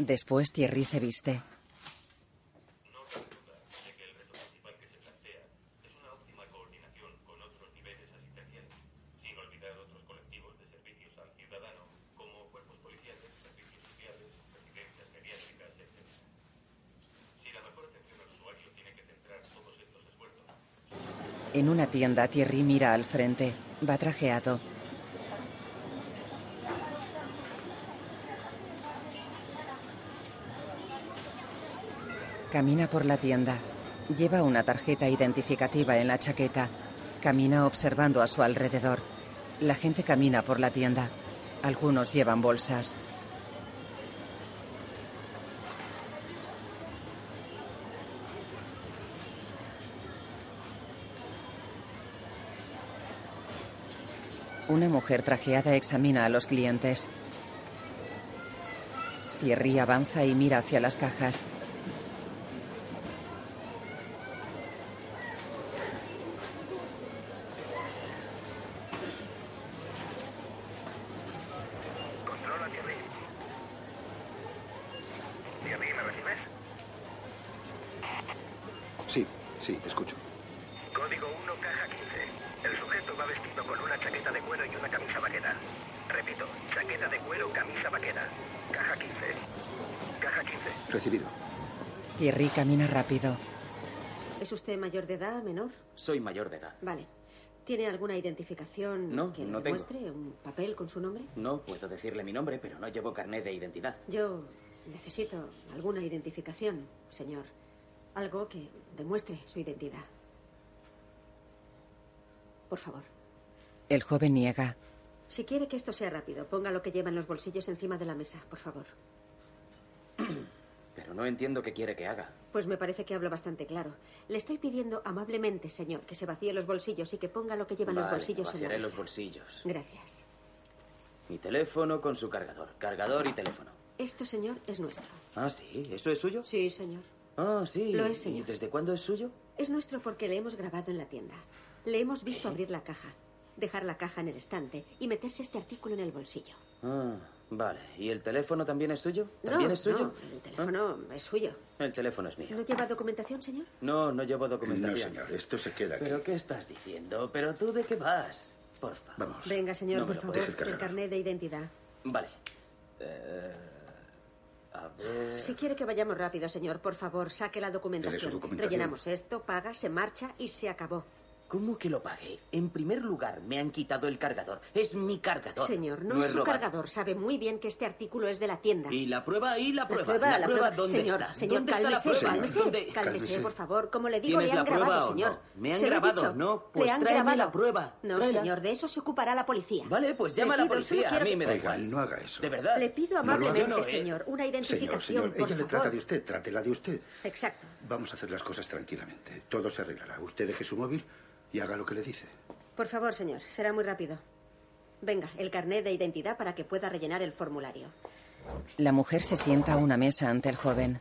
Después, Thierry se viste. sin olvidar otros colectivos de servicios al ciudadano, como cuerpos policiales, servicios sociales, residencias geriátricas, etc. Si la mejor atención al usuario tiene que centrar todos estos esfuerzos, En Thierry mira al frente. Va trajeado. Camina por la tienda. Lleva una tarjeta identificativa en la chaqueta. Camina observando a su alrededor. La gente camina por la tienda. Algunos llevan bolsas. Una mujer trajeada examina a los clientes. Thierry avanza y mira hacia las cajas. Controla, Thierry. Thierry, ¿me recibes? Sí, sí, te escucho. Código 1, caja 15. El sujeto va vestido con una chaqueta de cuero y una camisa vaquera. Repito, chaqueta de cuero, camisa vaquera. Caja 15. Caja 15. Recibido. Thierry camina rápido. ¿Es usted mayor de edad, menor? Soy mayor de edad. Vale. ¿Tiene alguna identificación No, que no le tengo. demuestre? ¿Un papel con su nombre? No puedo decirle mi nombre, pero no llevo carnet de identidad. Yo necesito alguna identificación, señor. Algo que demuestre su identidad. Por favor. El joven niega. Si quiere que esto sea rápido, ponga lo que lleva en los bolsillos encima de la mesa, por favor. Pero no entiendo qué quiere que haga. Pues me parece que hablo bastante claro. Le estoy pidiendo amablemente, señor, que se vacíe los bolsillos y que ponga lo que lleva en los Vale, bolsillos en la mesa. los bolsillos. Gracias. Mi teléfono con su cargador. Cargador y teléfono. Esto, señor, es nuestro. Ah, sí. ¿Eso es suyo? Sí, señor. Ah, sí. Lo es, ¿Y señor. desde cuándo es suyo? Es nuestro porque le hemos grabado en la tienda. Le hemos visto abrir la caja, dejar la caja en el estante y meterse este artículo en el bolsillo. Ah, vale. ¿Y el teléfono también es suyo? No, ¿También es suyo? no, el teléfono es suyo. El teléfono es mío. ¿No lleva documentación, señor? No, no llevo documentación. No, señor, esto se queda aquí. ¿Pero qué estás diciendo? ¿Pero tú de qué vas? Por favor. Vamos. Venga, señor, No por favor, el cargar. carnet de identidad. Vale. Eh, a ver... Si quiere que vayamos rápido, señor, por favor, saque la documentación. documentación. Rellenamos esto, paga, se marcha y se acabó. ¿Cómo que lo pague? En primer lugar, me han quitado el cargador. Es mi cargador. Señor, no, es su robado. cargador. Sabe muy bien que este artículo es de la tienda. ¿Y la prueba? ¿Y la prueba? prueba, la prueba. ¿dónde señor, está? Señor, ¿Dónde está la cálmese, prueba? cálmese, ¿Dónde- cálmese, por favor. Como le digo, ¿Tienes le han la grabado, señor. no? Me han grabado, dicho. ¿no? Pues le han tráeme grabado. la prueba. No, Tráela. señor, de eso se ocupará la policía. Vale, pues llama a la policía. A mí me da Oiga, igual. no haga eso. De verdad. Le pido amablemente, no, eh. señor, una identificación, ella le trata de usted, trátela de usted. Exacto. Vamos a hacer las cosas tranquilamente. Todo se arreglará. Usted deje su móvil y haga lo que le dice. Por favor, señor, será muy rápido. Venga, el carnet de identidad para que pueda rellenar el formulario. La mujer se sienta a una mesa ante el joven.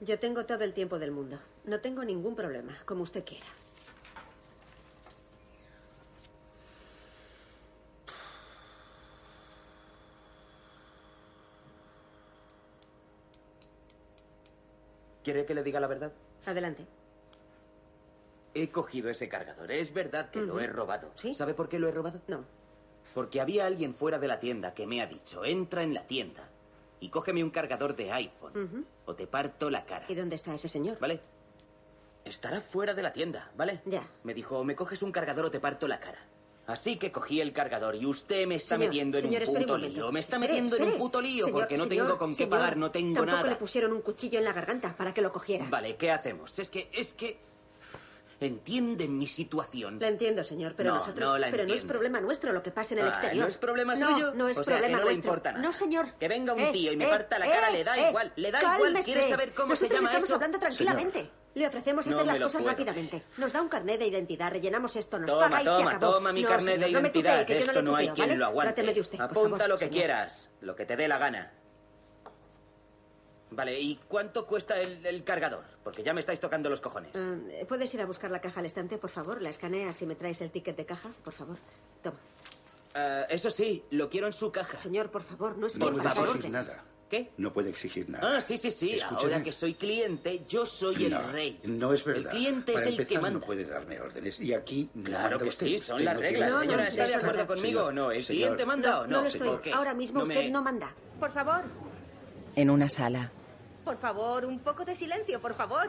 Yo tengo todo el tiempo del mundo. No tengo ningún problema, como usted quiera. ¿Quiere que le diga la verdad? Adelante. He cogido ese cargador. Es verdad que lo he robado. ¿Sabe por qué lo he robado? No. Porque había alguien fuera de la tienda que me ha dicho, entra en la tienda y cógeme un cargador de iPhone o te parto la cara. ¿Y dónde está ese señor? ¿Vale? Estará fuera de la tienda, ¿vale? Ya. Me dijo, o me coges un cargador o te parto la cara. Así que cogí el cargador y usted me está Señor, metiendo en señor, un puto un lío. Me está Espere, metiendo en un puto lío Señor, porque no tengo con qué pagar, no tengo Tampoco nada. le pusieron un cuchillo en la garganta para que lo cogiera. Vale, ¿qué hacemos? Es que, es que... Entienden mi situación. La entiendo, señor, pero No, nosotros. no la pero no es problema nuestro lo que pasa en el Ah, exterior. ¿no es problema no, suyo? No, es O sea, que problema no le nuestro. importa nada. No, señor. Que venga un Eh, tío y me eh, parta la cara, eh, le da igual, le da igual. ¿Quiere saber cómo se llama estamos eso? hablando tranquilamente. Le ofrecemos hacer las cosas puedo rápidamente. Nos da un carnet de identidad, rellenamos esto, nos Toma, paga y se toma, acabó. toma mi No, carnet señor, de no me tutee, identidad. que yo no Esto le no hay quien ¿vale? lo aguante. Tráteme de usted, por Apunta favor, lo que señor. quieras, lo que te dé la gana. Vale, ¿y cuánto cuesta el, el cargador? Porque ya me estáis tocando los cojones. Eh, ¿Puedes ir a buscar la caja al estante, por favor? La escaneas y me traes el ticket de caja, por favor. Toma. Eh, eso sí, lo quiero en su caja. Señor, por favor, no es No Por puede favor. exigir nada. ¿Qué? No puede exigir nada. Ah, sí, sí, sí. Ahora que soy cliente, yo soy el No, rey. No es verdad. El cliente Para es el que manda. no puede darme órdenes. Y aquí Claro que usted. sí, son las reglas. No, Señora, de ¿está de acuerdo conmigo o no? ¿El Señor. cliente manda No, o no no? lo estoy. Ahora mismo No usted me- no manda. Por favor, En una sala. Por favor, un poco de silencio, por favor.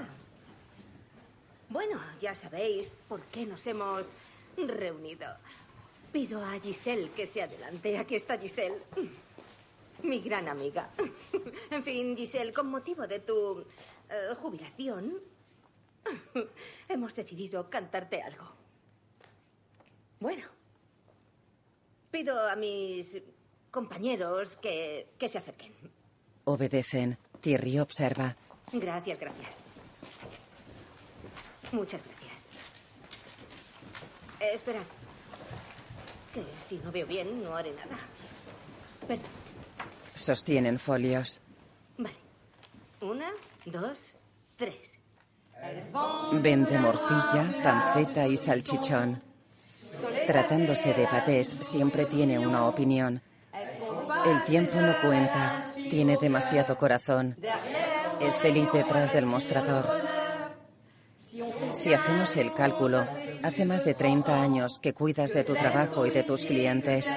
Bueno, ya sabéis por qué nos hemos reunido. Pido a Giselle que se adelante. Aquí está Giselle. Mi gran amiga. En fin, Giselle, con motivo de tu eh, jubilación, hemos decidido cantarte algo. Bueno, pido a mis compañeros que, que se acerquen. Obedecen. Thierry observa. Gracias, gracias. Muchas gracias. Eh, esperad. Que si no veo bien, no haré nada. Perdón. Sostienen folios. Una, dos, tres. Vende morcilla, panceta y salchichón. Tratándose de patés, siempre tiene una opinión. El tiempo no cuenta. Tiene demasiado corazón. Es feliz detrás del mostrador. Si hacemos el cálculo, hace más de 30 años que cuidas de tu trabajo y de tus clientes.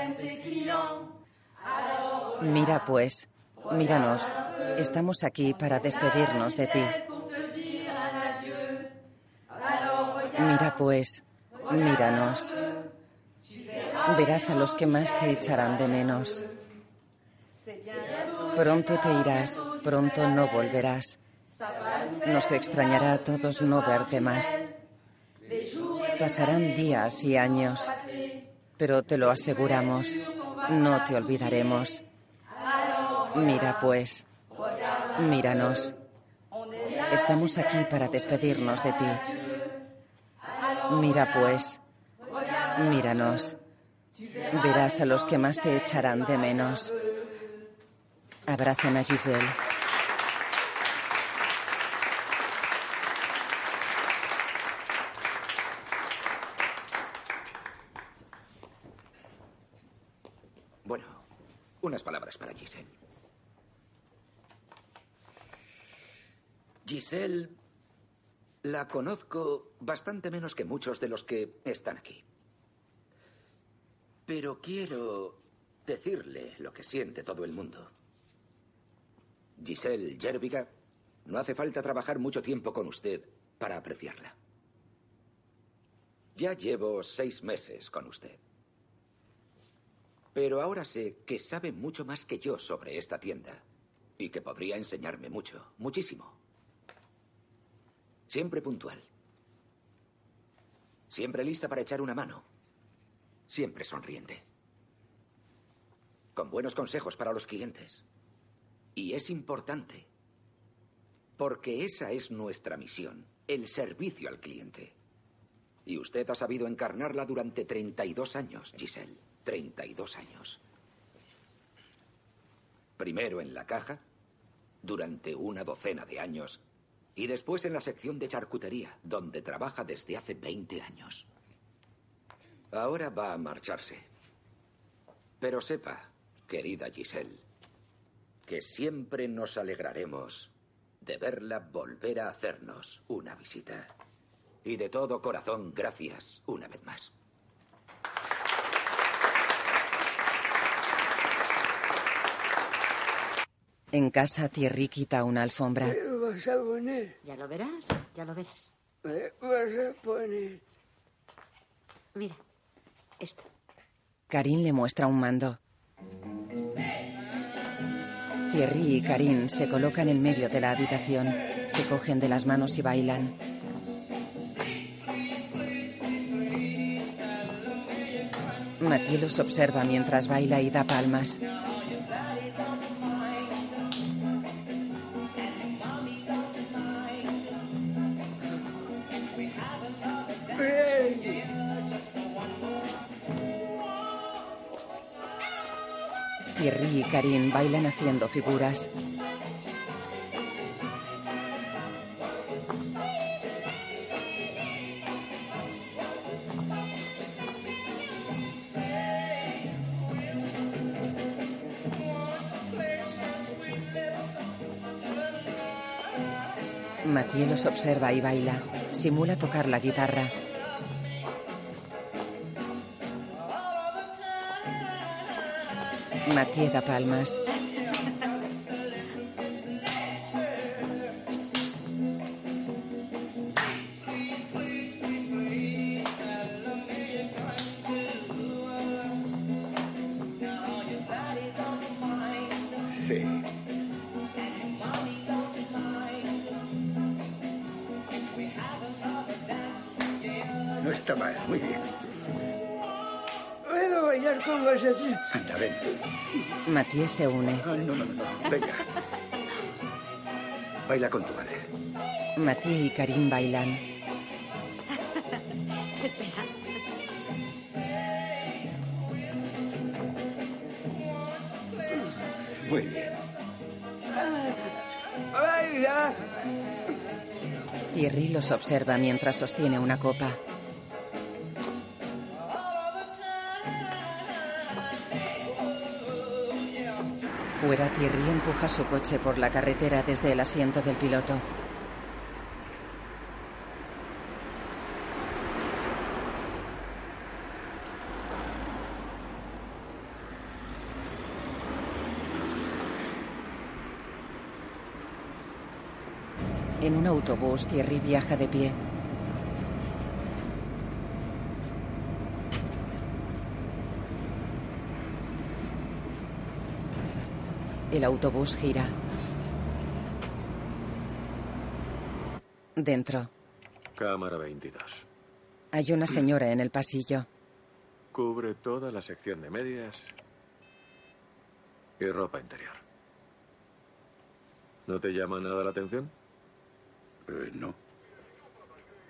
Mira pues, míranos. Estamos aquí para despedirnos de ti. Mira pues, míranos. Verás a los que más te echarán de menos. Pronto te irás, pronto no volverás. Nos extrañará a todos no verte más. Pasarán días y años, pero te lo aseguramos, no te olvidaremos. Mira pues, míranos. Estamos aquí para despedirnos de ti. Mira pues, míranos. Verás a los que más te echarán de menos. Abrazan a Giselle. Bueno, unas palabras para Giselle. Giselle, la conozco bastante menos que muchos de los que están aquí. Pero quiero decirle lo que siente todo el mundo. Giselle Jerviga, no hace falta trabajar mucho tiempo con usted para apreciarla. Ya llevo seis meses con usted. Pero ahora sé que sabe mucho más que yo sobre esta tienda y que podría enseñarme mucho, muchísimo. Siempre puntual. Siempre lista para echar una mano. Siempre sonriente. Con buenos consejos para los clientes. Y es importante. Porque esa es nuestra misión, el servicio al cliente. Y usted ha sabido encarnarla durante 32 años, Giselle. 32 años. Primero en la caja, durante una docena de años, y después en la sección de charcutería, donde trabaja desde hace 20 años. Ahora va a marcharse. Pero sepa, querida Giselle, que siempre nos alegraremos de verla volver a hacernos una visita. Y de todo corazón, gracias una vez más. En casa, Thierry quita una alfombra. ¿Qué vas a poner? Ya lo verás, ya lo verás. ¿Qué vas a poner? Mira, esto. Karim le muestra un mando. Thierry y Karim se colocan en medio de la habitación. Se cogen de las manos y bailan. Mathieu los observa mientras baila y da palmas. Thierry y Karim bailan haciendo figuras. Mathieu los observa y baila. Simula tocar la guitarra. Mathieu da palmas. Mathieu se une. no, no, no, no. Venga. Baila con tu madre. Mathieu y Karim bailan. Espera. Muy bien. ¡Baila! Thierry los observa mientras sostiene una copa. Fuera, Thierry empuja su coche por la carretera desde el asiento del piloto. En un autobús, Thierry viaja de pie. El autobús gira. Dentro, Cámara 22. hay una señora en el pasillo. Cubre toda la sección de medias y ropa interior. ¿No te llama nada la atención? Eh, no.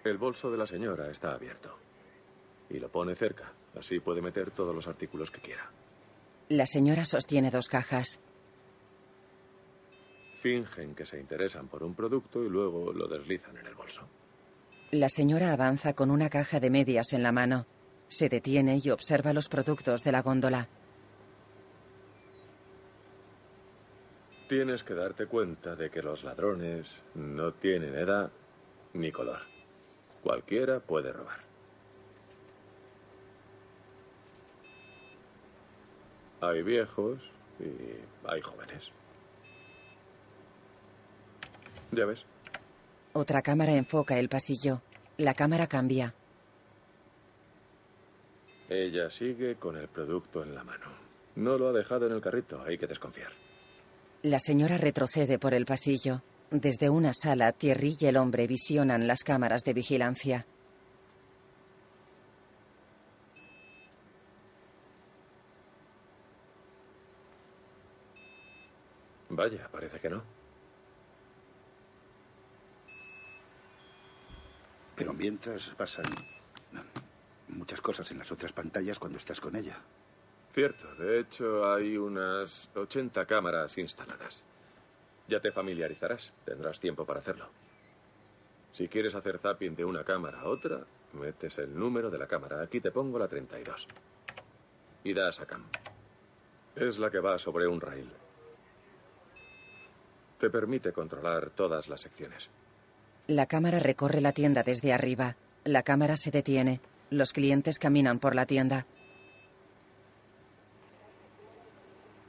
El bolso de la señora está abierto. Y lo pone cerca. Así puede meter todos los artículos que quiera. La señora sostiene dos cajas. Fingen que se interesan por un producto y luego lo deslizan en el bolso. La señora avanza con una caja de medias en la mano. Se detiene y observa los productos de la góndola. Tienes que darte cuenta de que los ladrones no tienen edad ni color. Cualquiera puede robar. Hay viejos y hay jóvenes. Ya ves, Otra cámara enfoca el pasillo. La cámara cambia. Ella sigue con el producto en la mano. No lo ha dejado en el carrito, hay que desconfiar. La señora retrocede por el pasillo. Desde una sala, Thierry y el hombre visionan las cámaras de vigilancia. Vaya, parece que no. Pero mientras pasan muchas cosas en las otras pantallas cuando estás con ella. Cierto, de hecho hay unas 80 cámaras instaladas. Ya te familiarizarás, tendrás tiempo para hacerlo. Si quieres hacer zapping de una cámara a otra, metes el número de la cámara. Aquí te pongo la 32. Y das a cam. Es la que va sobre un rail. Te permite controlar todas las secciones. La cámara recorre la tienda desde arriba. La cámara se detiene. Los clientes caminan por la tienda.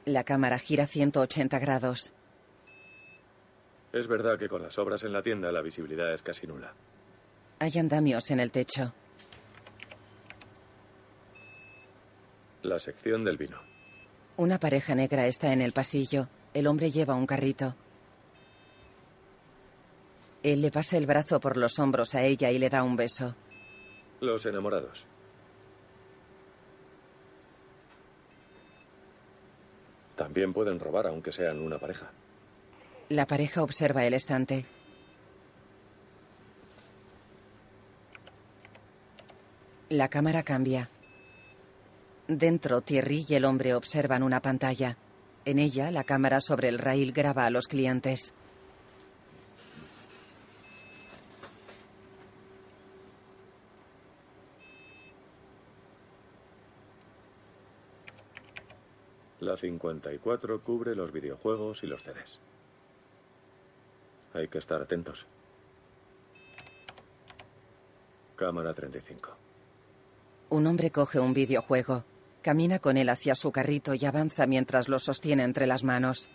La cámara gira 180 grados. Es verdad que con las obras en la tienda la visibilidad es casi nula. Hay andamios en el techo. La sección del vino. Una pareja negra está en el pasillo. El hombre lleva un carrito. Él le pasa el brazo por los hombros a ella y le da un beso. Los enamorados. También pueden robar aunque sean una pareja. La pareja observa el estante. La cámara cambia. Dentro, Thierry y el hombre observan una pantalla. En ella, la cámara sobre el rail graba a los clientes. La 54 cubre los videojuegos y los CDs. Hay que estar atentos. Cámara 35. Un hombre coge un videojuego. Camina con él hacia su carrito y avanza mientras lo sostiene entre las manos.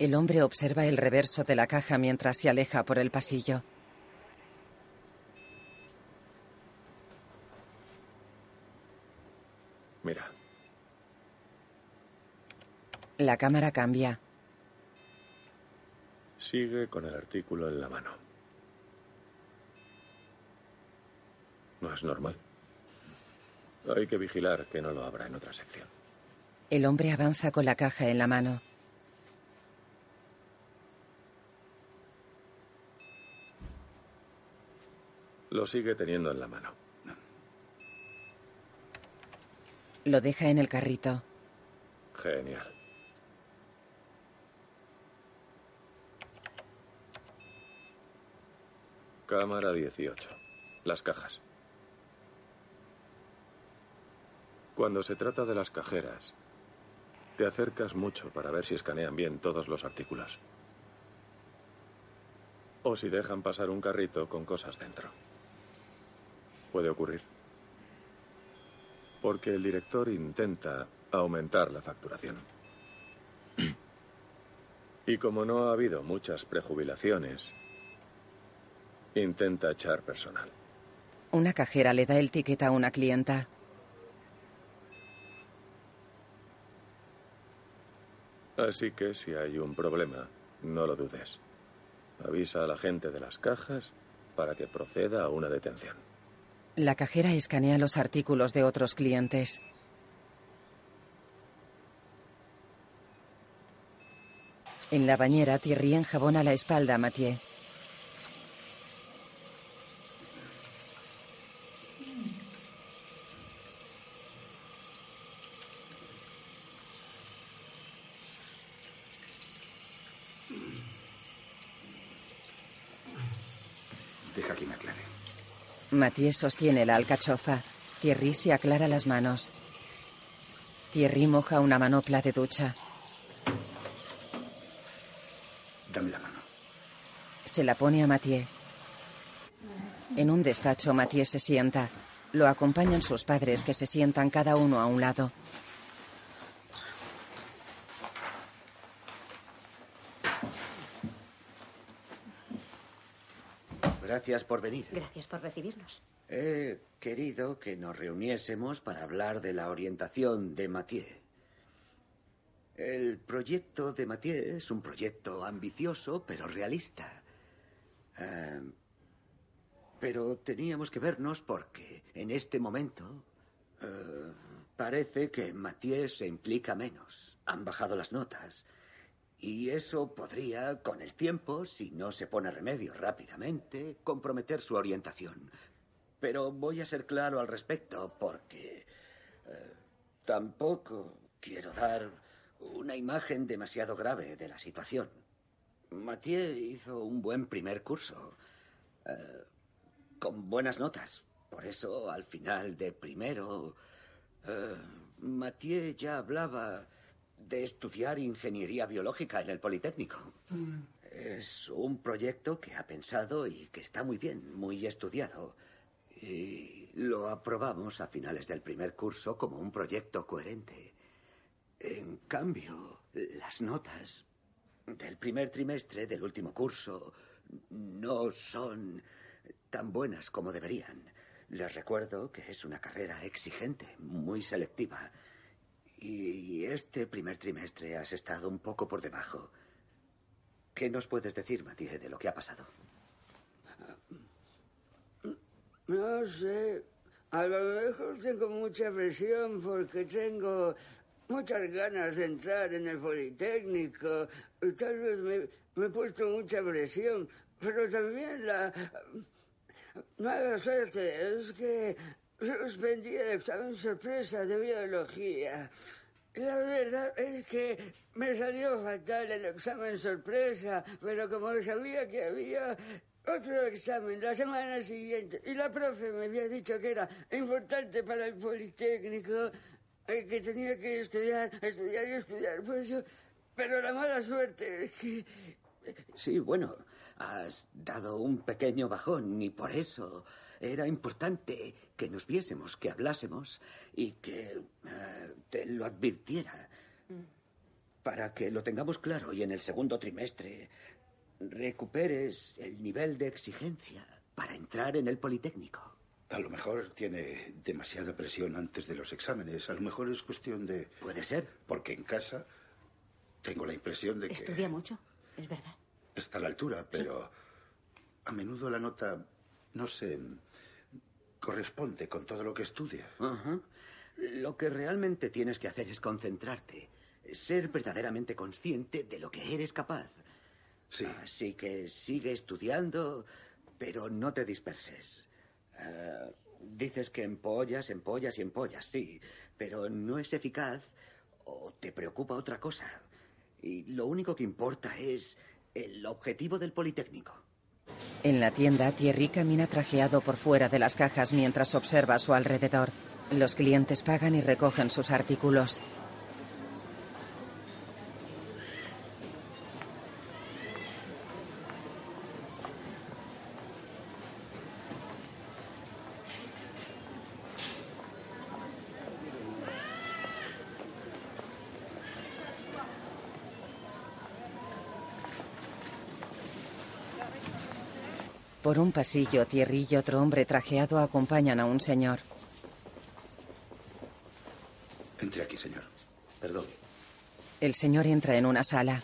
El hombre observa el reverso de la caja mientras se aleja por el pasillo. Mira, La cámara cambia. sigue con el artículo en la mano. No es normal. Hay que vigilar que no lo abra en otra sección. El hombre avanza con la caja en la mano. Lo sigue teniendo en la mano. Lo deja en el carrito. Genial. Cámara 18. Las cajas. Cuando se trata de las cajeras, te acercas mucho para ver si escanean bien todos los artículos. O si dejan pasar un carrito con cosas dentro. Puede ocurrir. Porque el director intenta aumentar la facturación. Y como no ha habido muchas prejubilaciones, intenta echar personal. Una cajera le da el ticket a una clienta. Así que si hay un problema, no lo dudes. Avisa a la gente de las cajas para que proceda a una detención. La cajera escanea los artículos de otros clientes. En la bañera, Thierry enjabona la espalda a Mathieu. Mathieu sostiene la alcachofa. Thierry se aclara las manos. Thierry moja una manopla de ducha. Dame la mano. Se la pone a Mathieu. En un despacho, Mathieu se sienta. Lo acompañan sus padres, que se sientan cada uno a un lado. Gracias por venir. Gracias por recibirnos. He querido que nos reuniésemos para hablar de la orientación de Mathieu. El proyecto de Mathieu es un proyecto ambicioso, pero realista. Eh, pero teníamos que vernos porque en este momento eh, parece que Mathieu se implica menos. Han bajado las notas. Y eso podría, con el tiempo, si no se pone remedio rápidamente, comprometer su orientación. Pero voy a ser claro al respecto porque eh, tampoco quiero dar una imagen demasiado grave de la situación. Mathieu hizo un buen primer curso, eh, con buenas notas. Por eso, al final de primero, eh, Mathieu ya hablaba de estudiar ingeniería biológica en el Politécnico. Es un proyecto que ha pensado y que está muy bien, muy estudiado. Y lo aprobamos a finales del primer curso como un proyecto coherente. En cambio, las notas del primer trimestre del último curso no son tan buenas como deberían. Les recuerdo que es una carrera exigente, muy selectiva. Y este primer trimestre has estado un poco por debajo. ¿Qué nos puedes decir, Mathieu, de lo que ha pasado? No sé. A lo mejor tengo mucha presión porque tengo muchas ganas de entrar en el Politécnico. Tal vez me, me he puesto mucha presión, pero también la mala suerte es que suspendí el examen sorpresa de biología. La verdad es que me salió fatal el examen sorpresa, pero como sabía que había otro examen la semana siguiente y la profe me había dicho que era importante para el Politécnico, eh, que tenía que estudiar, estudiar y estudiar, pues yo... Pero la mala suerte es que... Sí, bueno, has dado un pequeño bajón y por eso era importante que nos viésemos, que hablásemos y que eh, te lo advirtiera. Para que lo tengamos claro y en el segundo trimestre recuperes el nivel de exigencia para entrar en el Politécnico. A lo mejor tiene demasiada presión antes de los exámenes. A lo mejor es cuestión de... Puede ser. Porque en casa tengo la impresión de que... Estudia mucho, es verdad. Está a la altura, pero a menudo la nota no se corresponde con todo lo que estudia. Ajá. Lo que realmente tienes que hacer es concentrarte, ser verdaderamente consciente de lo que eres capaz. Sí. Así que sigue estudiando, pero no te disperses. Ah, dices que empollas, empollas y empollas, sí, pero no es eficaz o te preocupa otra cosa. Y lo único que importa es el objetivo del Politécnico. En la tienda, Thierry camina trajeado por fuera de las cajas mientras observa a su alrededor. Los clientes pagan y recogen sus artículos. Por un pasillo, Thierry y otro hombre trajeado acompañan a un señor. Entre aquí, señor. Perdón. El señor entra en una sala.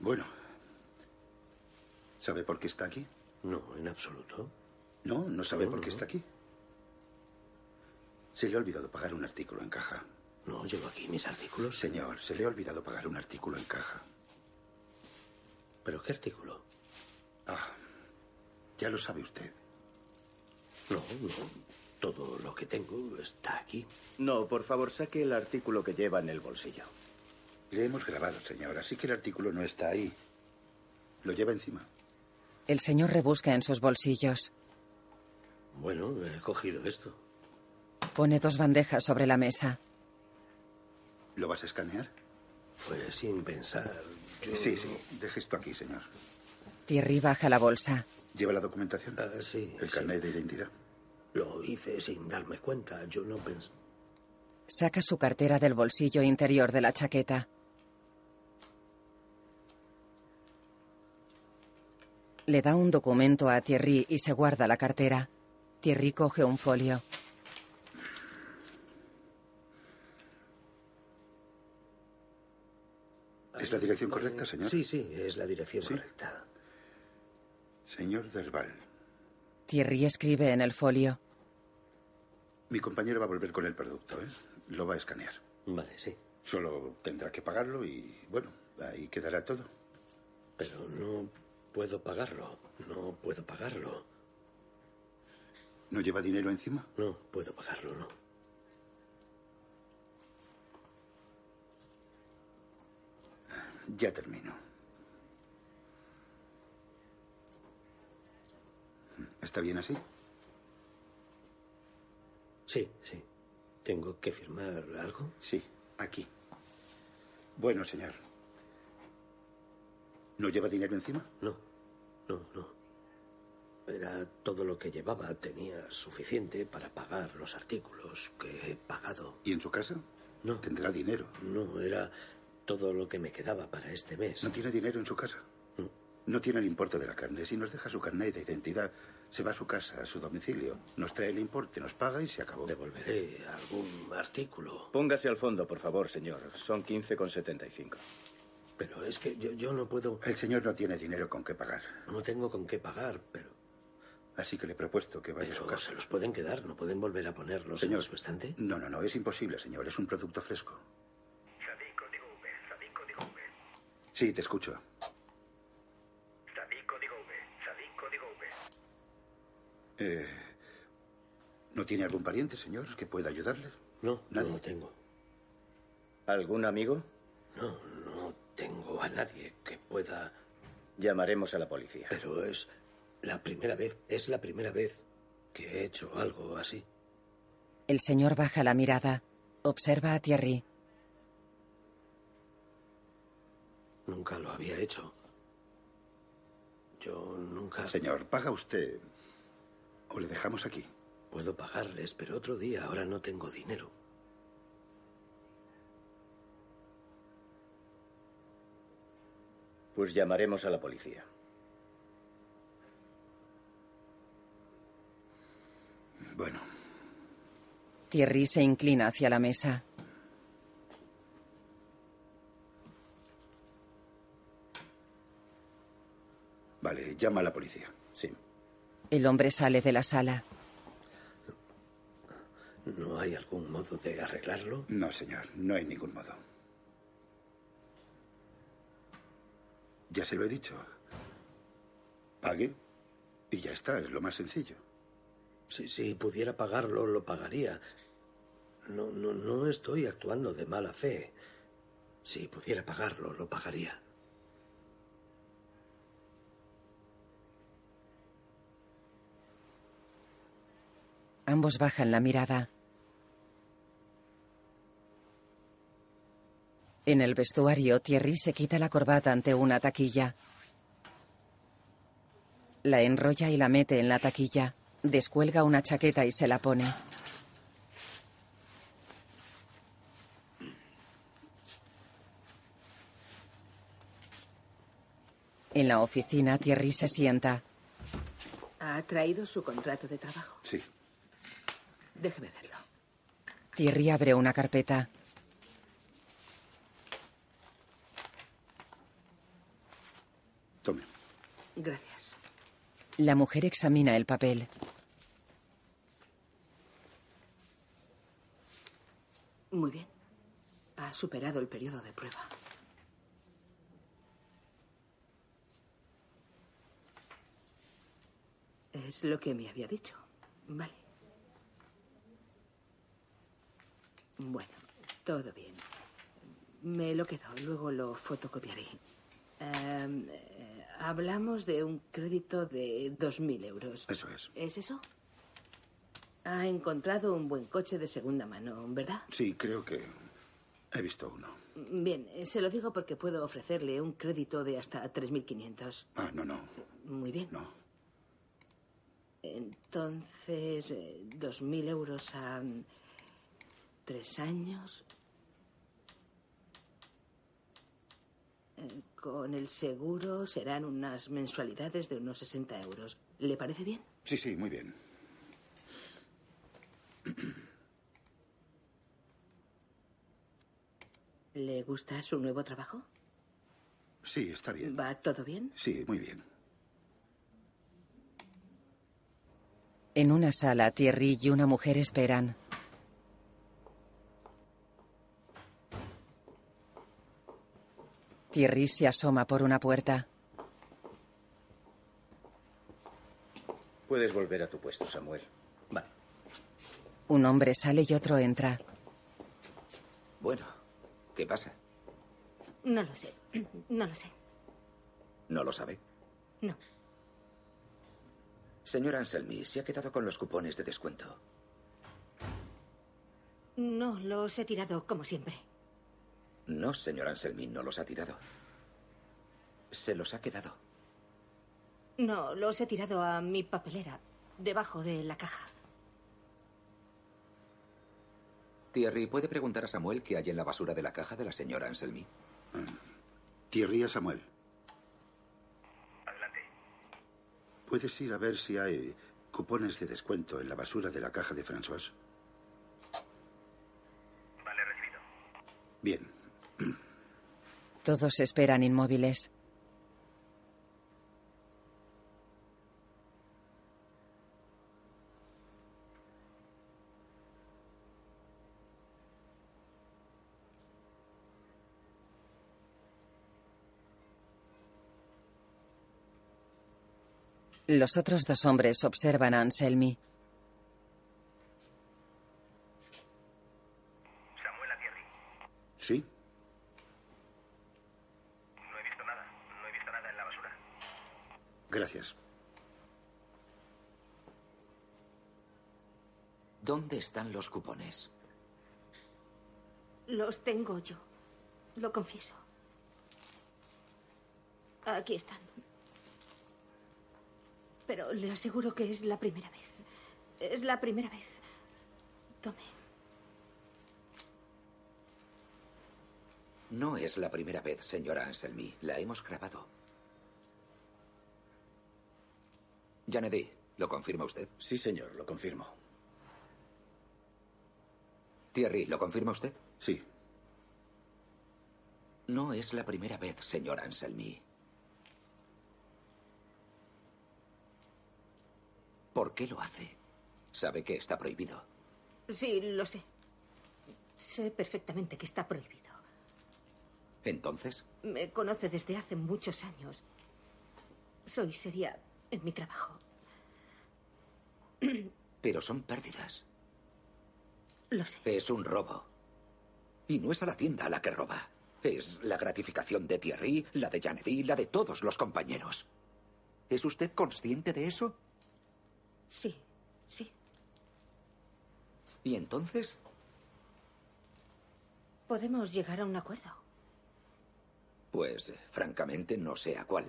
Bueno. ¿Sabe por qué está aquí? No, en absoluto. No, no sabe No, por qué no. está aquí. Se le ha olvidado pagar un artículo en caja. No, llevo aquí mis artículos. Señor, se le ha olvidado pagar un artículo en caja. ¿Pero qué artículo? Ah, ya lo sabe usted. No, no. Todo lo que tengo está aquí. No, por favor, saque el artículo que lleva en el bolsillo. Le hemos grabado, señor, así que el artículo no está ahí. Lo lleva encima. El señor rebusca en sus bolsillos. Bueno, he cogido esto. Pone dos bandejas sobre la mesa. ¿Lo vas a escanear? Fue sin pensar. Yo- Sí, sí. Deje esto aquí, señor. Thierry baja la bolsa. ¿Lleva la documentación? Ah, sí. El carnet de identidad. Lo hice sin darme cuenta. Yo no pensé. Saca su cartera del bolsillo interior de la chaqueta. Le da un documento a Thierry y se guarda la cartera. Thierry coge un folio. ¿Es la dirección correcta, señor? Sí, sí, es la dirección Sí. correcta. Señor Dersval, Thierry escribe en el folio. mi compañero va a volver con el producto, ¿eh? Lo va a escanear. Vale, sí. Solo tendrá que pagarlo y, bueno, ahí quedará todo. Pero no puedo pagarlo. No puedo pagarlo. ¿No lleva dinero encima? No puedo pagarlo, no. Ya termino. ¿Está bien así? Sí, sí. ¿Tengo que firmar algo? Sí, aquí. Bueno, señor. ¿No lleva dinero encima? No, no, no. Era todo lo que llevaba. Tenía suficiente para pagar los artículos que he pagado. ¿Y en su casa? No. Tendrá dinero. No, era todo lo que me quedaba para este mes. ¿No tiene dinero en su casa? No. No tiene el importe de la carne. Si nos deja su carnet de identidad, se va a su casa, a su domicilio, nos trae el importe, nos paga y se acabó. Devolveré algún artículo. Póngase al fondo, por favor, señor. Son 15,75. Pero es que yo, yo no puedo... El señor no tiene dinero con qué pagar. No tengo con qué pagar, pero... Así que le he propuesto que vaya a su casa. se los pueden quedar, no pueden volver a ponerlos Señor. en su estante. No, no, no, es imposible, señor. Es un producto fresco. Sí, te escucho. Eh, ¿No tiene algún pariente, señor, que pueda ayudarle? No, Nadie. no tengo. ¿Algún amigo? No, no tengo a nadie que pueda... Llamaremos a la policía. Pero es la primera vez, es la primera vez que he hecho algo así. El señor baja la mirada. Observa a Thierry. Nunca lo había hecho. Yo nunca... Señor, paga usted o le dejamos aquí. Puedo pagarles, pero otro día ahora no tengo dinero. Pues llamaremos a la policía. Bueno, Thierry se inclina hacia la mesa. Vale, llama a la policía. Sí. El hombre sale de la sala. ¿No hay algún modo de arreglarlo? No, señor, no hay ningún modo. Ya se lo he dicho. Pague y ya está, es lo más sencillo. Si, si pudiera pagarlo, lo pagaría. No, no, no estoy actuando de mala fe. Si pudiera pagarlo, lo pagaría. Ambos bajan la mirada. En el vestuario, Thierry se quita la corbata ante una taquilla. La enrolla y la mete en la taquilla. Descuelga una chaqueta y se la pone. En la oficina, Thierry se sienta. ¿Ha traído su contrato de trabajo? Sí. Déjeme verlo. Thierry abre una carpeta. Tome. Gracias. La mujer examina el papel. Muy bien. Ha superado el periodo de prueba. Es lo que me había dicho. Vale. Bueno, todo bien. Me lo quedo, luego lo fotocopiaré. Em, eh, hablamos de un crédito de 2.000 euros. Eso es. ¿Es eso? Ha encontrado un buen coche de segunda mano, ¿verdad? Sí, creo que he visto uno. Bien, eh, se lo digo porque puedo ofrecerle un crédito de hasta 3.500. Ah, no, no. Muy bien. No. Entonces, eh, 2.000 euros a tres años. Eh, Con el seguro serán unas mensualidades de unos 60 euros. ¿Le parece bien? Sí, sí, muy bien. ¿Le gusta su nuevo trabajo? Sí, está bien. ¿Va todo bien? Sí, muy bien. En una sala, Thierry y una mujer esperan. Thierry se asoma por una puerta. Puedes volver a tu puesto, Samuel. Vale. Un hombre sale y otro entra. Bueno, ¿qué pasa? No lo sé. No lo sé. ¿No lo sabe? No. Señor Anselmi, se ha quedado con los cupones de descuento. No, los he tirado como siempre. No, señor Anselmi, no los ha tirado. Se los ha quedado. No, los he tirado a mi papelera, debajo de la caja. Thierry, ¿puede preguntar a Samuel qué hay en la basura de la caja de la señora Anselmi? Thierry a Samuel. Adelante. ¿Puedes ir a ver si hay cupones de descuento en la basura de la caja de François? Vale, recibido. Bien. Todos esperan inmóviles. Los otros dos hombres observan a Anselmi. Samuel Thierry. ¿Sí? No he visto nada. No he visto nada en la basura. Gracias. ¿Dónde están los cupones? Los tengo yo. Lo confieso. Aquí están. Pero le aseguro que es la primera vez. Es la primera vez. Tome. No es la primera vez, señora Anselmi. La hemos grabado. Janedy, ¿lo confirma usted? Sí, señor, lo confirmo. Thierry, ¿lo confirma usted? Sí. No es la primera vez, señor Anselmi. ¿Por qué lo hace? Sabe que está prohibido. Sí, lo sé. Sé perfectamente que está prohibido. Entonces, Me conoce desde hace muchos años. Soy seria en mi trabajo. pero son pérdidas. Lo sé. Es un robo. Y no es a la tienda a la que roba. Es la gratificación de Thierry, la de Janedy, la de todos los compañeros. ¿Es usted consciente de eso? Sí, sí. ¿Y entonces? Podemos llegar a un acuerdo. Pues, francamente, no sé a cuál.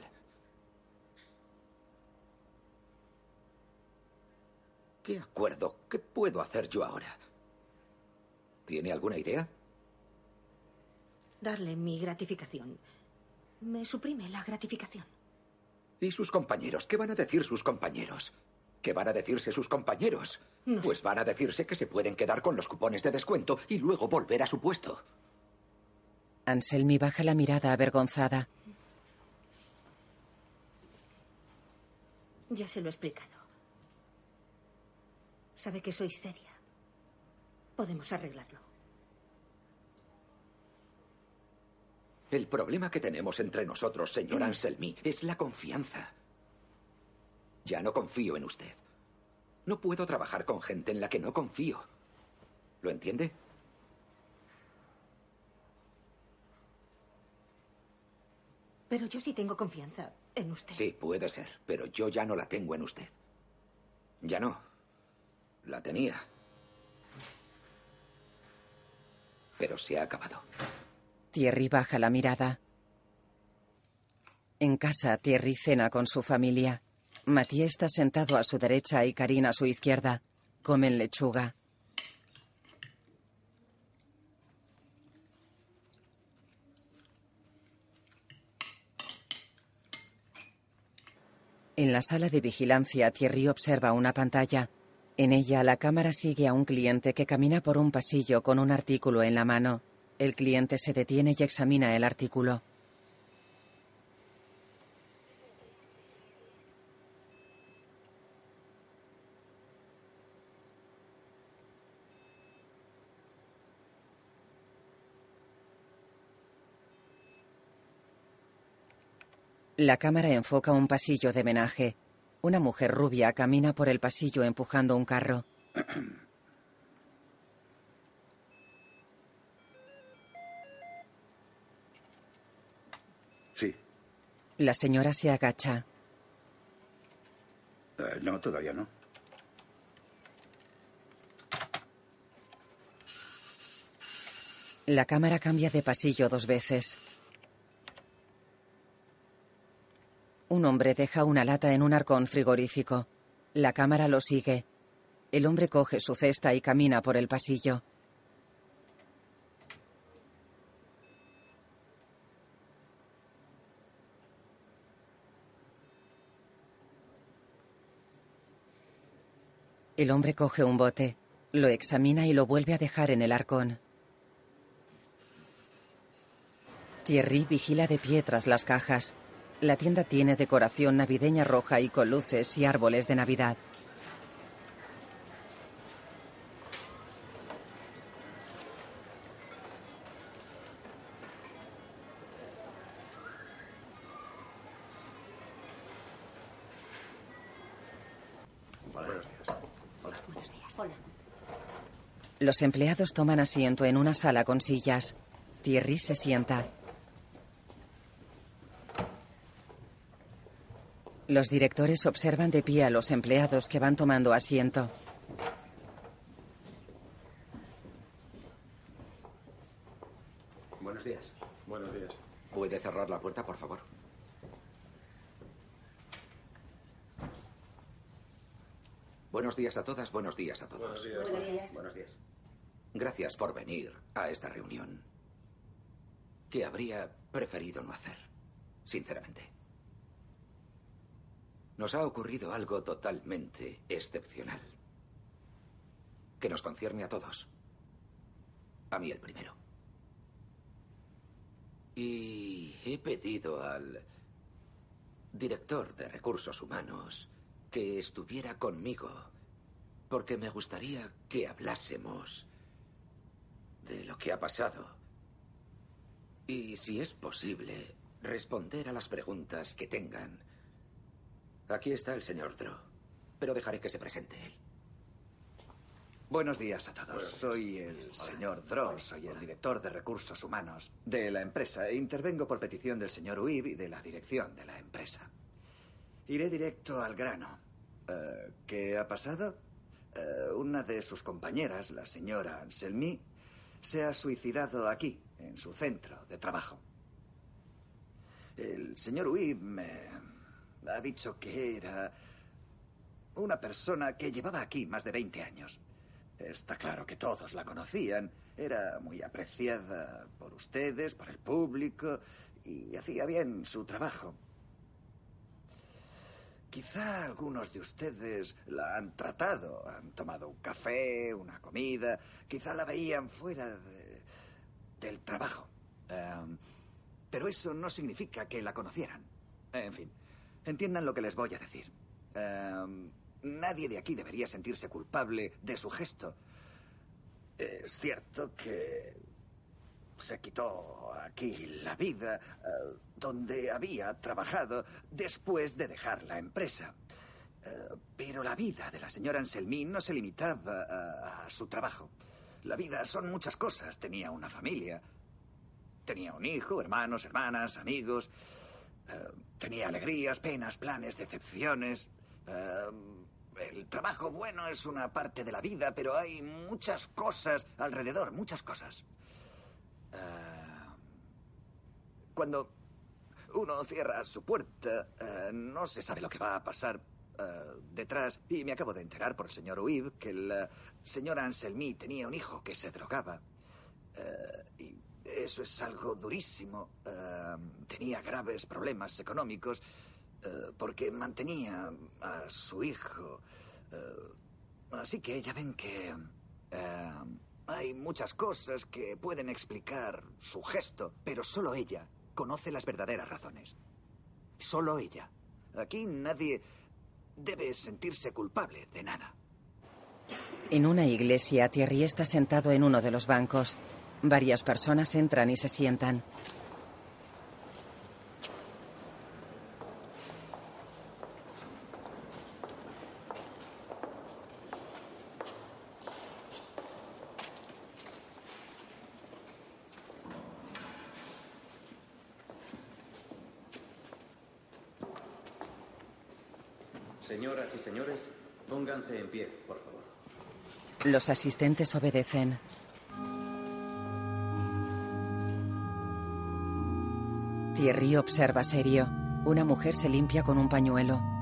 ¿Qué acuerdo? ¿Qué puedo hacer yo ahora? ¿Tiene alguna idea? Darle mi gratificación. Me suprime la gratificación. ¿Y sus compañeros? ¿Qué van a decir sus compañeros? ¿Qué van a decirse sus compañeros? No pues van a decirse que se pueden quedar con los cupones de descuento y luego volver a su puesto. Anselmi baja la mirada avergonzada. Ya se lo he explicado. Sabe que soy seria. Podemos arreglarlo. El problema que tenemos entre nosotros, señor Anselmi, es la confianza. Ya no confío en usted. No puedo trabajar con gente en la que no confío. ¿Lo entiende? Pero yo sí tengo confianza en usted. Sí, puede ser, pero yo ya no la tengo en usted. Ya no. La tenía. Pero se ha acabado. Thierry baja la mirada. En casa, Thierry cena con su familia. Mathieu está sentado a su derecha y Karina a su izquierda. Comen lechuga. En la sala de vigilancia, Thierry observa una pantalla. En ella, la cámara sigue a un cliente que camina por un pasillo con un artículo en la mano. El cliente se detiene y examina el artículo. La cámara enfoca un pasillo de menaje. Una mujer rubia camina por el pasillo empujando un carro. Sí. La señora se agacha. Eh, no, todavía no. La cámara cambia de pasillo dos veces. Un hombre deja una lata en un arcón frigorífico. La cámara lo sigue. El hombre coge su cesta y camina por el pasillo. El hombre coge un bote, lo examina y lo vuelve a dejar en el arcón. Thierry vigila de pie tras las cajas. La tienda tiene decoración navideña roja y con luces y árboles de Navidad. Los empleados toman asiento en una sala con sillas. Thierry se sienta. Los directores observan de pie a los empleados que van tomando asiento. Buenos días. Buenos días. ¿Puede cerrar la puerta, por favor? Buenos días a todas, buenos días a todos. Buenos días. Buenos días. Buenos días. Gracias por venir a esta reunión. ¿Qué habría preferido no hacer? Sinceramente. Nos ha ocurrido algo totalmente excepcional. Que nos concierne a todos. A mí el primero. Y he pedido al director de recursos humanos que estuviera conmigo porque me gustaría que hablásemos de lo que ha pasado. Y si es posible, responder a las preguntas que tengan. Aquí está el señor Dro, pero dejaré que se presente él. Buenos días a todos. Soy el señor Dross, soy el director de recursos humanos de la empresa. E intervengo por petición del señor Uib y de la dirección de la empresa. Iré directo al grano. Eh, ¿Qué ha pasado? Eh, una de sus compañeras, la señora Anselmi, se ha suicidado aquí, en su centro de trabajo. El señor Uib me ha dicho que era una persona que llevaba aquí más de 20 años. Está claro que todos la conocían. Era muy apreciada por ustedes, por el público, y hacía bien su trabajo. Quizá algunos de ustedes la han tratado, han tomado un café, una comida, quizá la veían fuera de- del trabajo. Em, pero eso no significa que la conocieran. En fin, entiendan lo que les voy a decir. Em, nadie de aquí debería sentirse culpable de su gesto. Es cierto que se quitó aquí la vida eh, donde había trabajado después de dejar la empresa. Eh, pero la vida de la señora Anselmi no se limitaba a, a su trabajo. La vida son muchas cosas. Tenía una familia. Tenía un hijo, hermanos, hermanas, amigos. Eh, tenía alegrías, penas, planes, decepciones. Eh, el trabajo bueno es una parte de la vida, pero hay muchas cosas alrededor, muchas cosas. Eh, cuando uno cierra su puerta, no se sabe lo que va a pasar detrás. Y me acabo de enterar por el señor Uib que la señora Anselmi tenía un hijo que se drogaba. Y eso es algo durísimo. Eh, tenía graves problemas económicos. eh, porque mantenía a su hijo. Eh, así que ya ven que eh, hay muchas cosas que pueden explicar su gesto, pero solo ella conoce las verdaderas razones. Solo ella. Aquí nadie debe sentirse culpable de nada. En una iglesia, Thierry está sentado en uno de los bancos. Varias personas entran y se sientan. Señoras y señores, pónganse en pie, por favor. Los asistentes obedecen. Thierry observa serio. Una mujer se limpia con un pañuelo.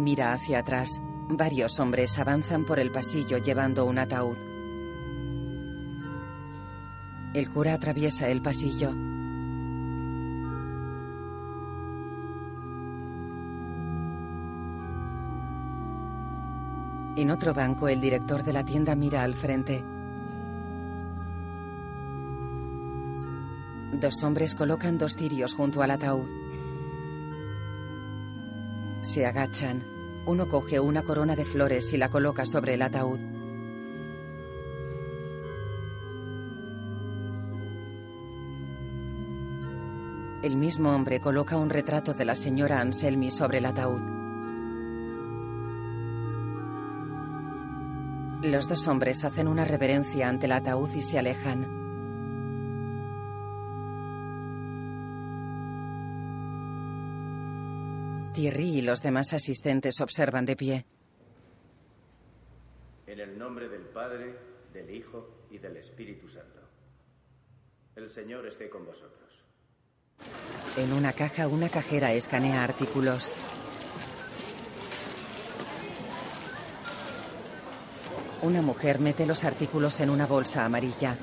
Mira hacia atrás. Varios hombres avanzan por el pasillo llevando un ataúd. El cura atraviesa el pasillo. En otro banco, el director de la tienda mira al frente. Dos hombres colocan dos cirios junto al ataúd. Se agachan. Uno coge una corona de flores y la coloca sobre el ataúd. El mismo hombre coloca un retrato de la señora Anselmi sobre el ataúd. Los dos hombres hacen una reverencia ante el ataúd y se alejan. Thierry y los demás asistentes observan de pie. En el nombre del Padre, del Hijo y del Espíritu Santo. El Señor esté con vosotros. En una caja, una cajera escanea artículos. Una mujer mete los artículos en una bolsa amarilla.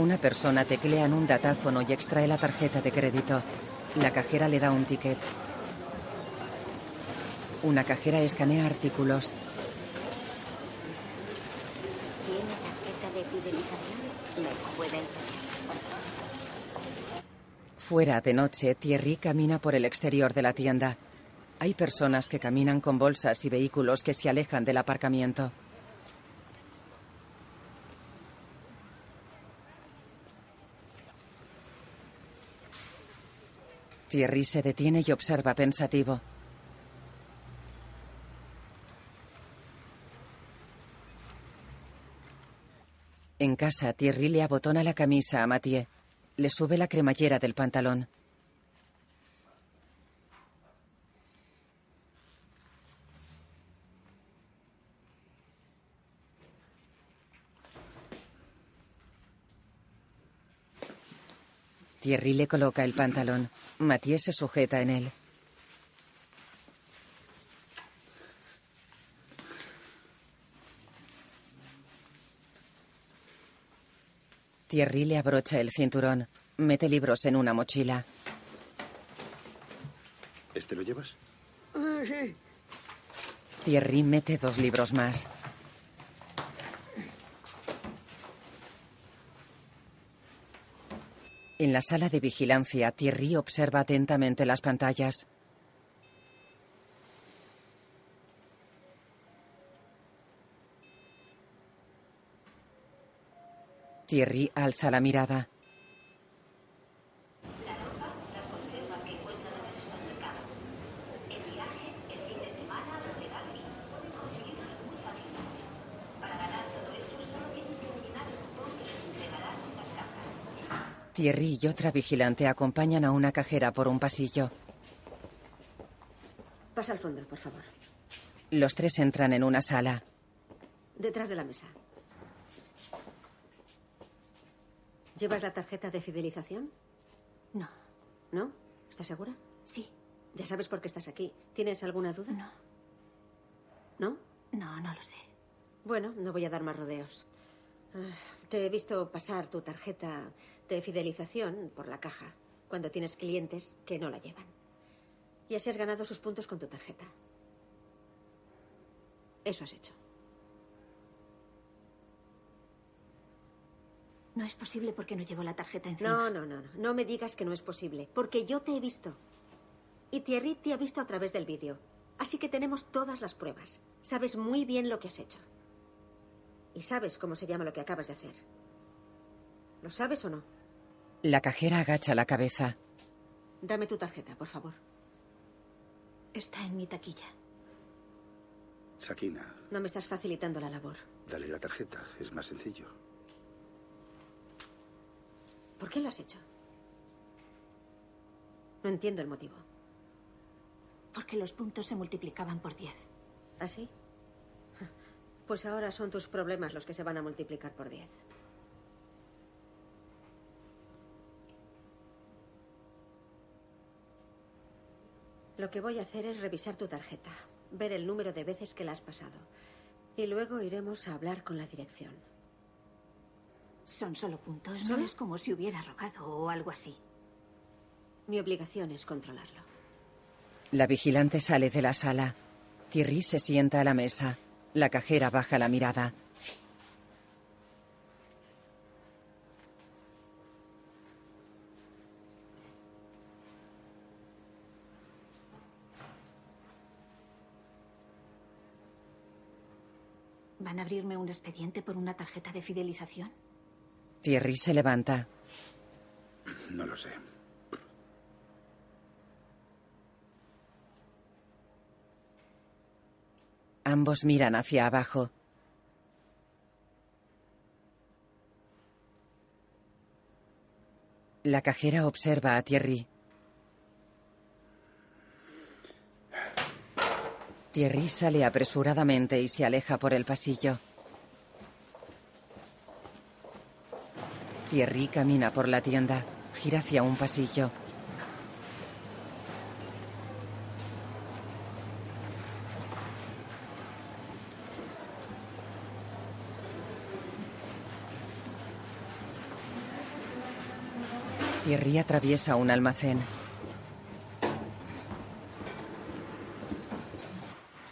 Una persona teclea en un datáfono y extrae la tarjeta de crédito. La cajera le da un ticket. Una cajera escanea artículos. ¿Tiene tarjeta de fidelización? ¿Me la puede enseñar? Fuera de noche, Thierry camina por el exterior de la tienda. Hay personas que caminan con bolsas y vehículos que se alejan del aparcamiento. Thierry se detiene y observa pensativo. En casa, Thierry le abotona la camisa a Mathieu. Le sube la cremallera del pantalón. Thierry le coloca el pantalón. Mathieu se sujeta en él. Thierry le abrocha el cinturón. Mete libros en una mochila. ¿Este lo llevas? Ah, sí. Thierry mete dos libros más. En la sala de vigilancia, Thierry observa atentamente las pantallas. Thierry alza la mirada. Thierry y otra vigilante acompañan a una cajera por un pasillo. Pasa al fondo, por favor. Los tres entran en una sala. Detrás de la mesa. ¿Llevas la tarjeta de fidelización? No. ¿No? ¿Estás segura? Sí. ¿Ya sabes por qué estás aquí? ¿Tienes alguna duda? No. ¿No? No, no lo sé. Bueno, no voy a dar más rodeos. Ah, te he visto pasar tu tarjeta de fidelización por la caja cuando tienes clientes que no la llevan. Y así has ganado sus puntos con tu tarjeta. Eso has hecho. No es posible porque no llevo la tarjeta encima. No, no, no, no. No me digas que no es posible. Porque yo te he visto. Y Thierry te ha visto a través del vídeo. Así que tenemos todas las pruebas. Sabes muy bien lo que has hecho. Y sabes cómo se llama lo que acabas de hacer. ¿Lo sabes o no? La cajera agacha la cabeza. Dame tu tarjeta, por favor. Está en mi taquilla. Sakina, No me estás facilitando la labor. dale la tarjeta. Es más sencillo. ¿Por qué lo has hecho? No entiendo el motivo. Porque los puntos se multiplicaban por 10. ¿Así? Pues ahora son tus problemas los que se van a multiplicar por 10. Lo que voy a hacer es revisar tu tarjeta, ver el número de veces que la has pasado. Y luego iremos a hablar con la dirección. Son solo puntos. ¿Solo? No es como si hubiera robado o algo así. Mi obligación es controlarlo. La vigilante sale de la sala. Thierry se sienta a la mesa. La cajera baja la mirada. ¿Van a abrirme un expediente por una tarjeta de fidelización? Thierry se levanta. No lo sé. Ambos miran hacia abajo. La cajera observa a Thierry. Thierry sale apresuradamente y se aleja por el pasillo. Thierry camina por la tienda, gira hacia un pasillo. Thierry atraviesa un almacén.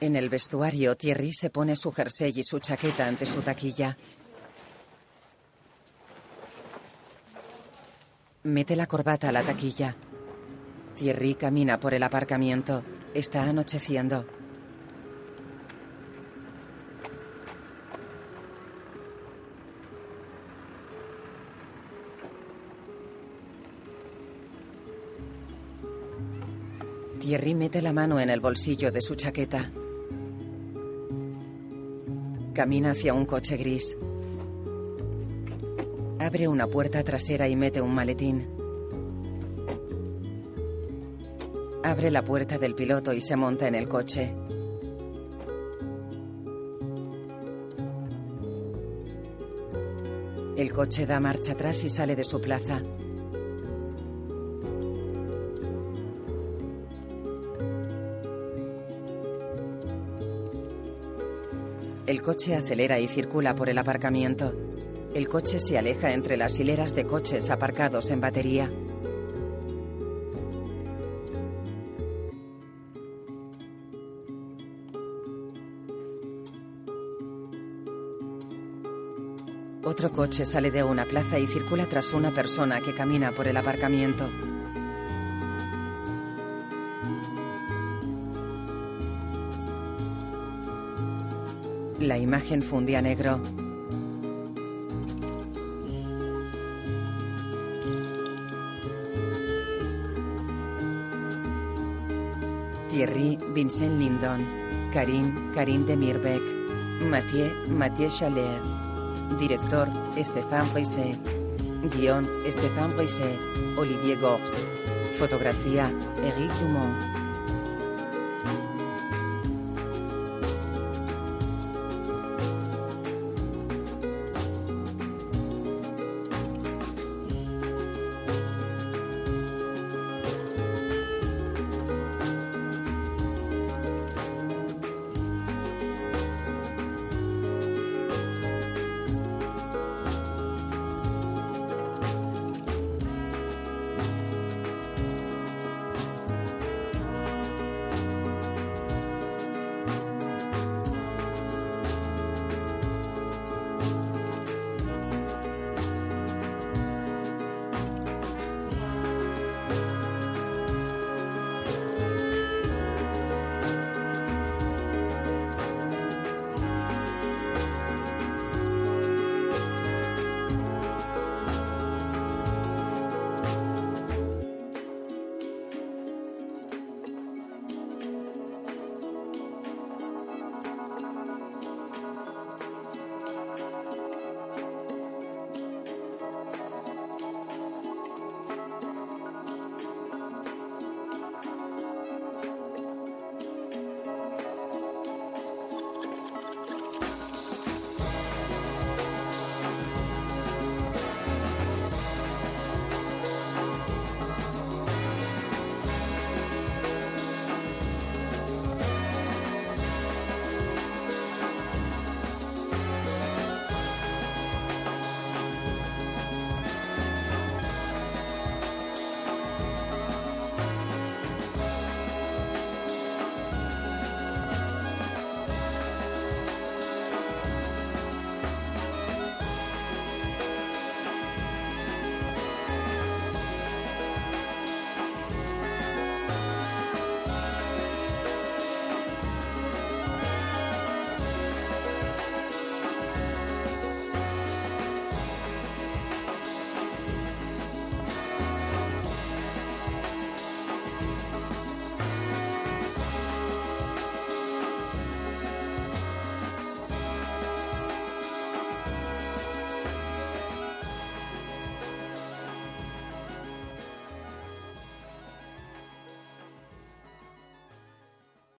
En el vestuario, Thierry se pone su jersey y su chaqueta ante su taquilla. Mete la corbata a la taquilla. Thierry camina por el aparcamiento. Está anocheciendo. Thierry mete la mano en el bolsillo de su chaqueta. Camina hacia un coche gris. Abre una puerta trasera y mete un maletín. Abre la puerta del piloto y se monta en el coche. El coche da marcha atrás y sale de su plaza. Coche acelera y circula por el aparcamiento. El coche se aleja entre las hileras de coches aparcados en batería. Otro coche sale de una plaza y circula tras una persona que camina por el aparcamiento. La imagen fundía negro. Thierry, Vincent Lindon. Karim, Karim de Mirbeck. Mathieu, Mathieu Chaler. Director, Stéphane Risset. Guión Stéphane Brisset, Olivier Gors. Fotografía Eric Dumont.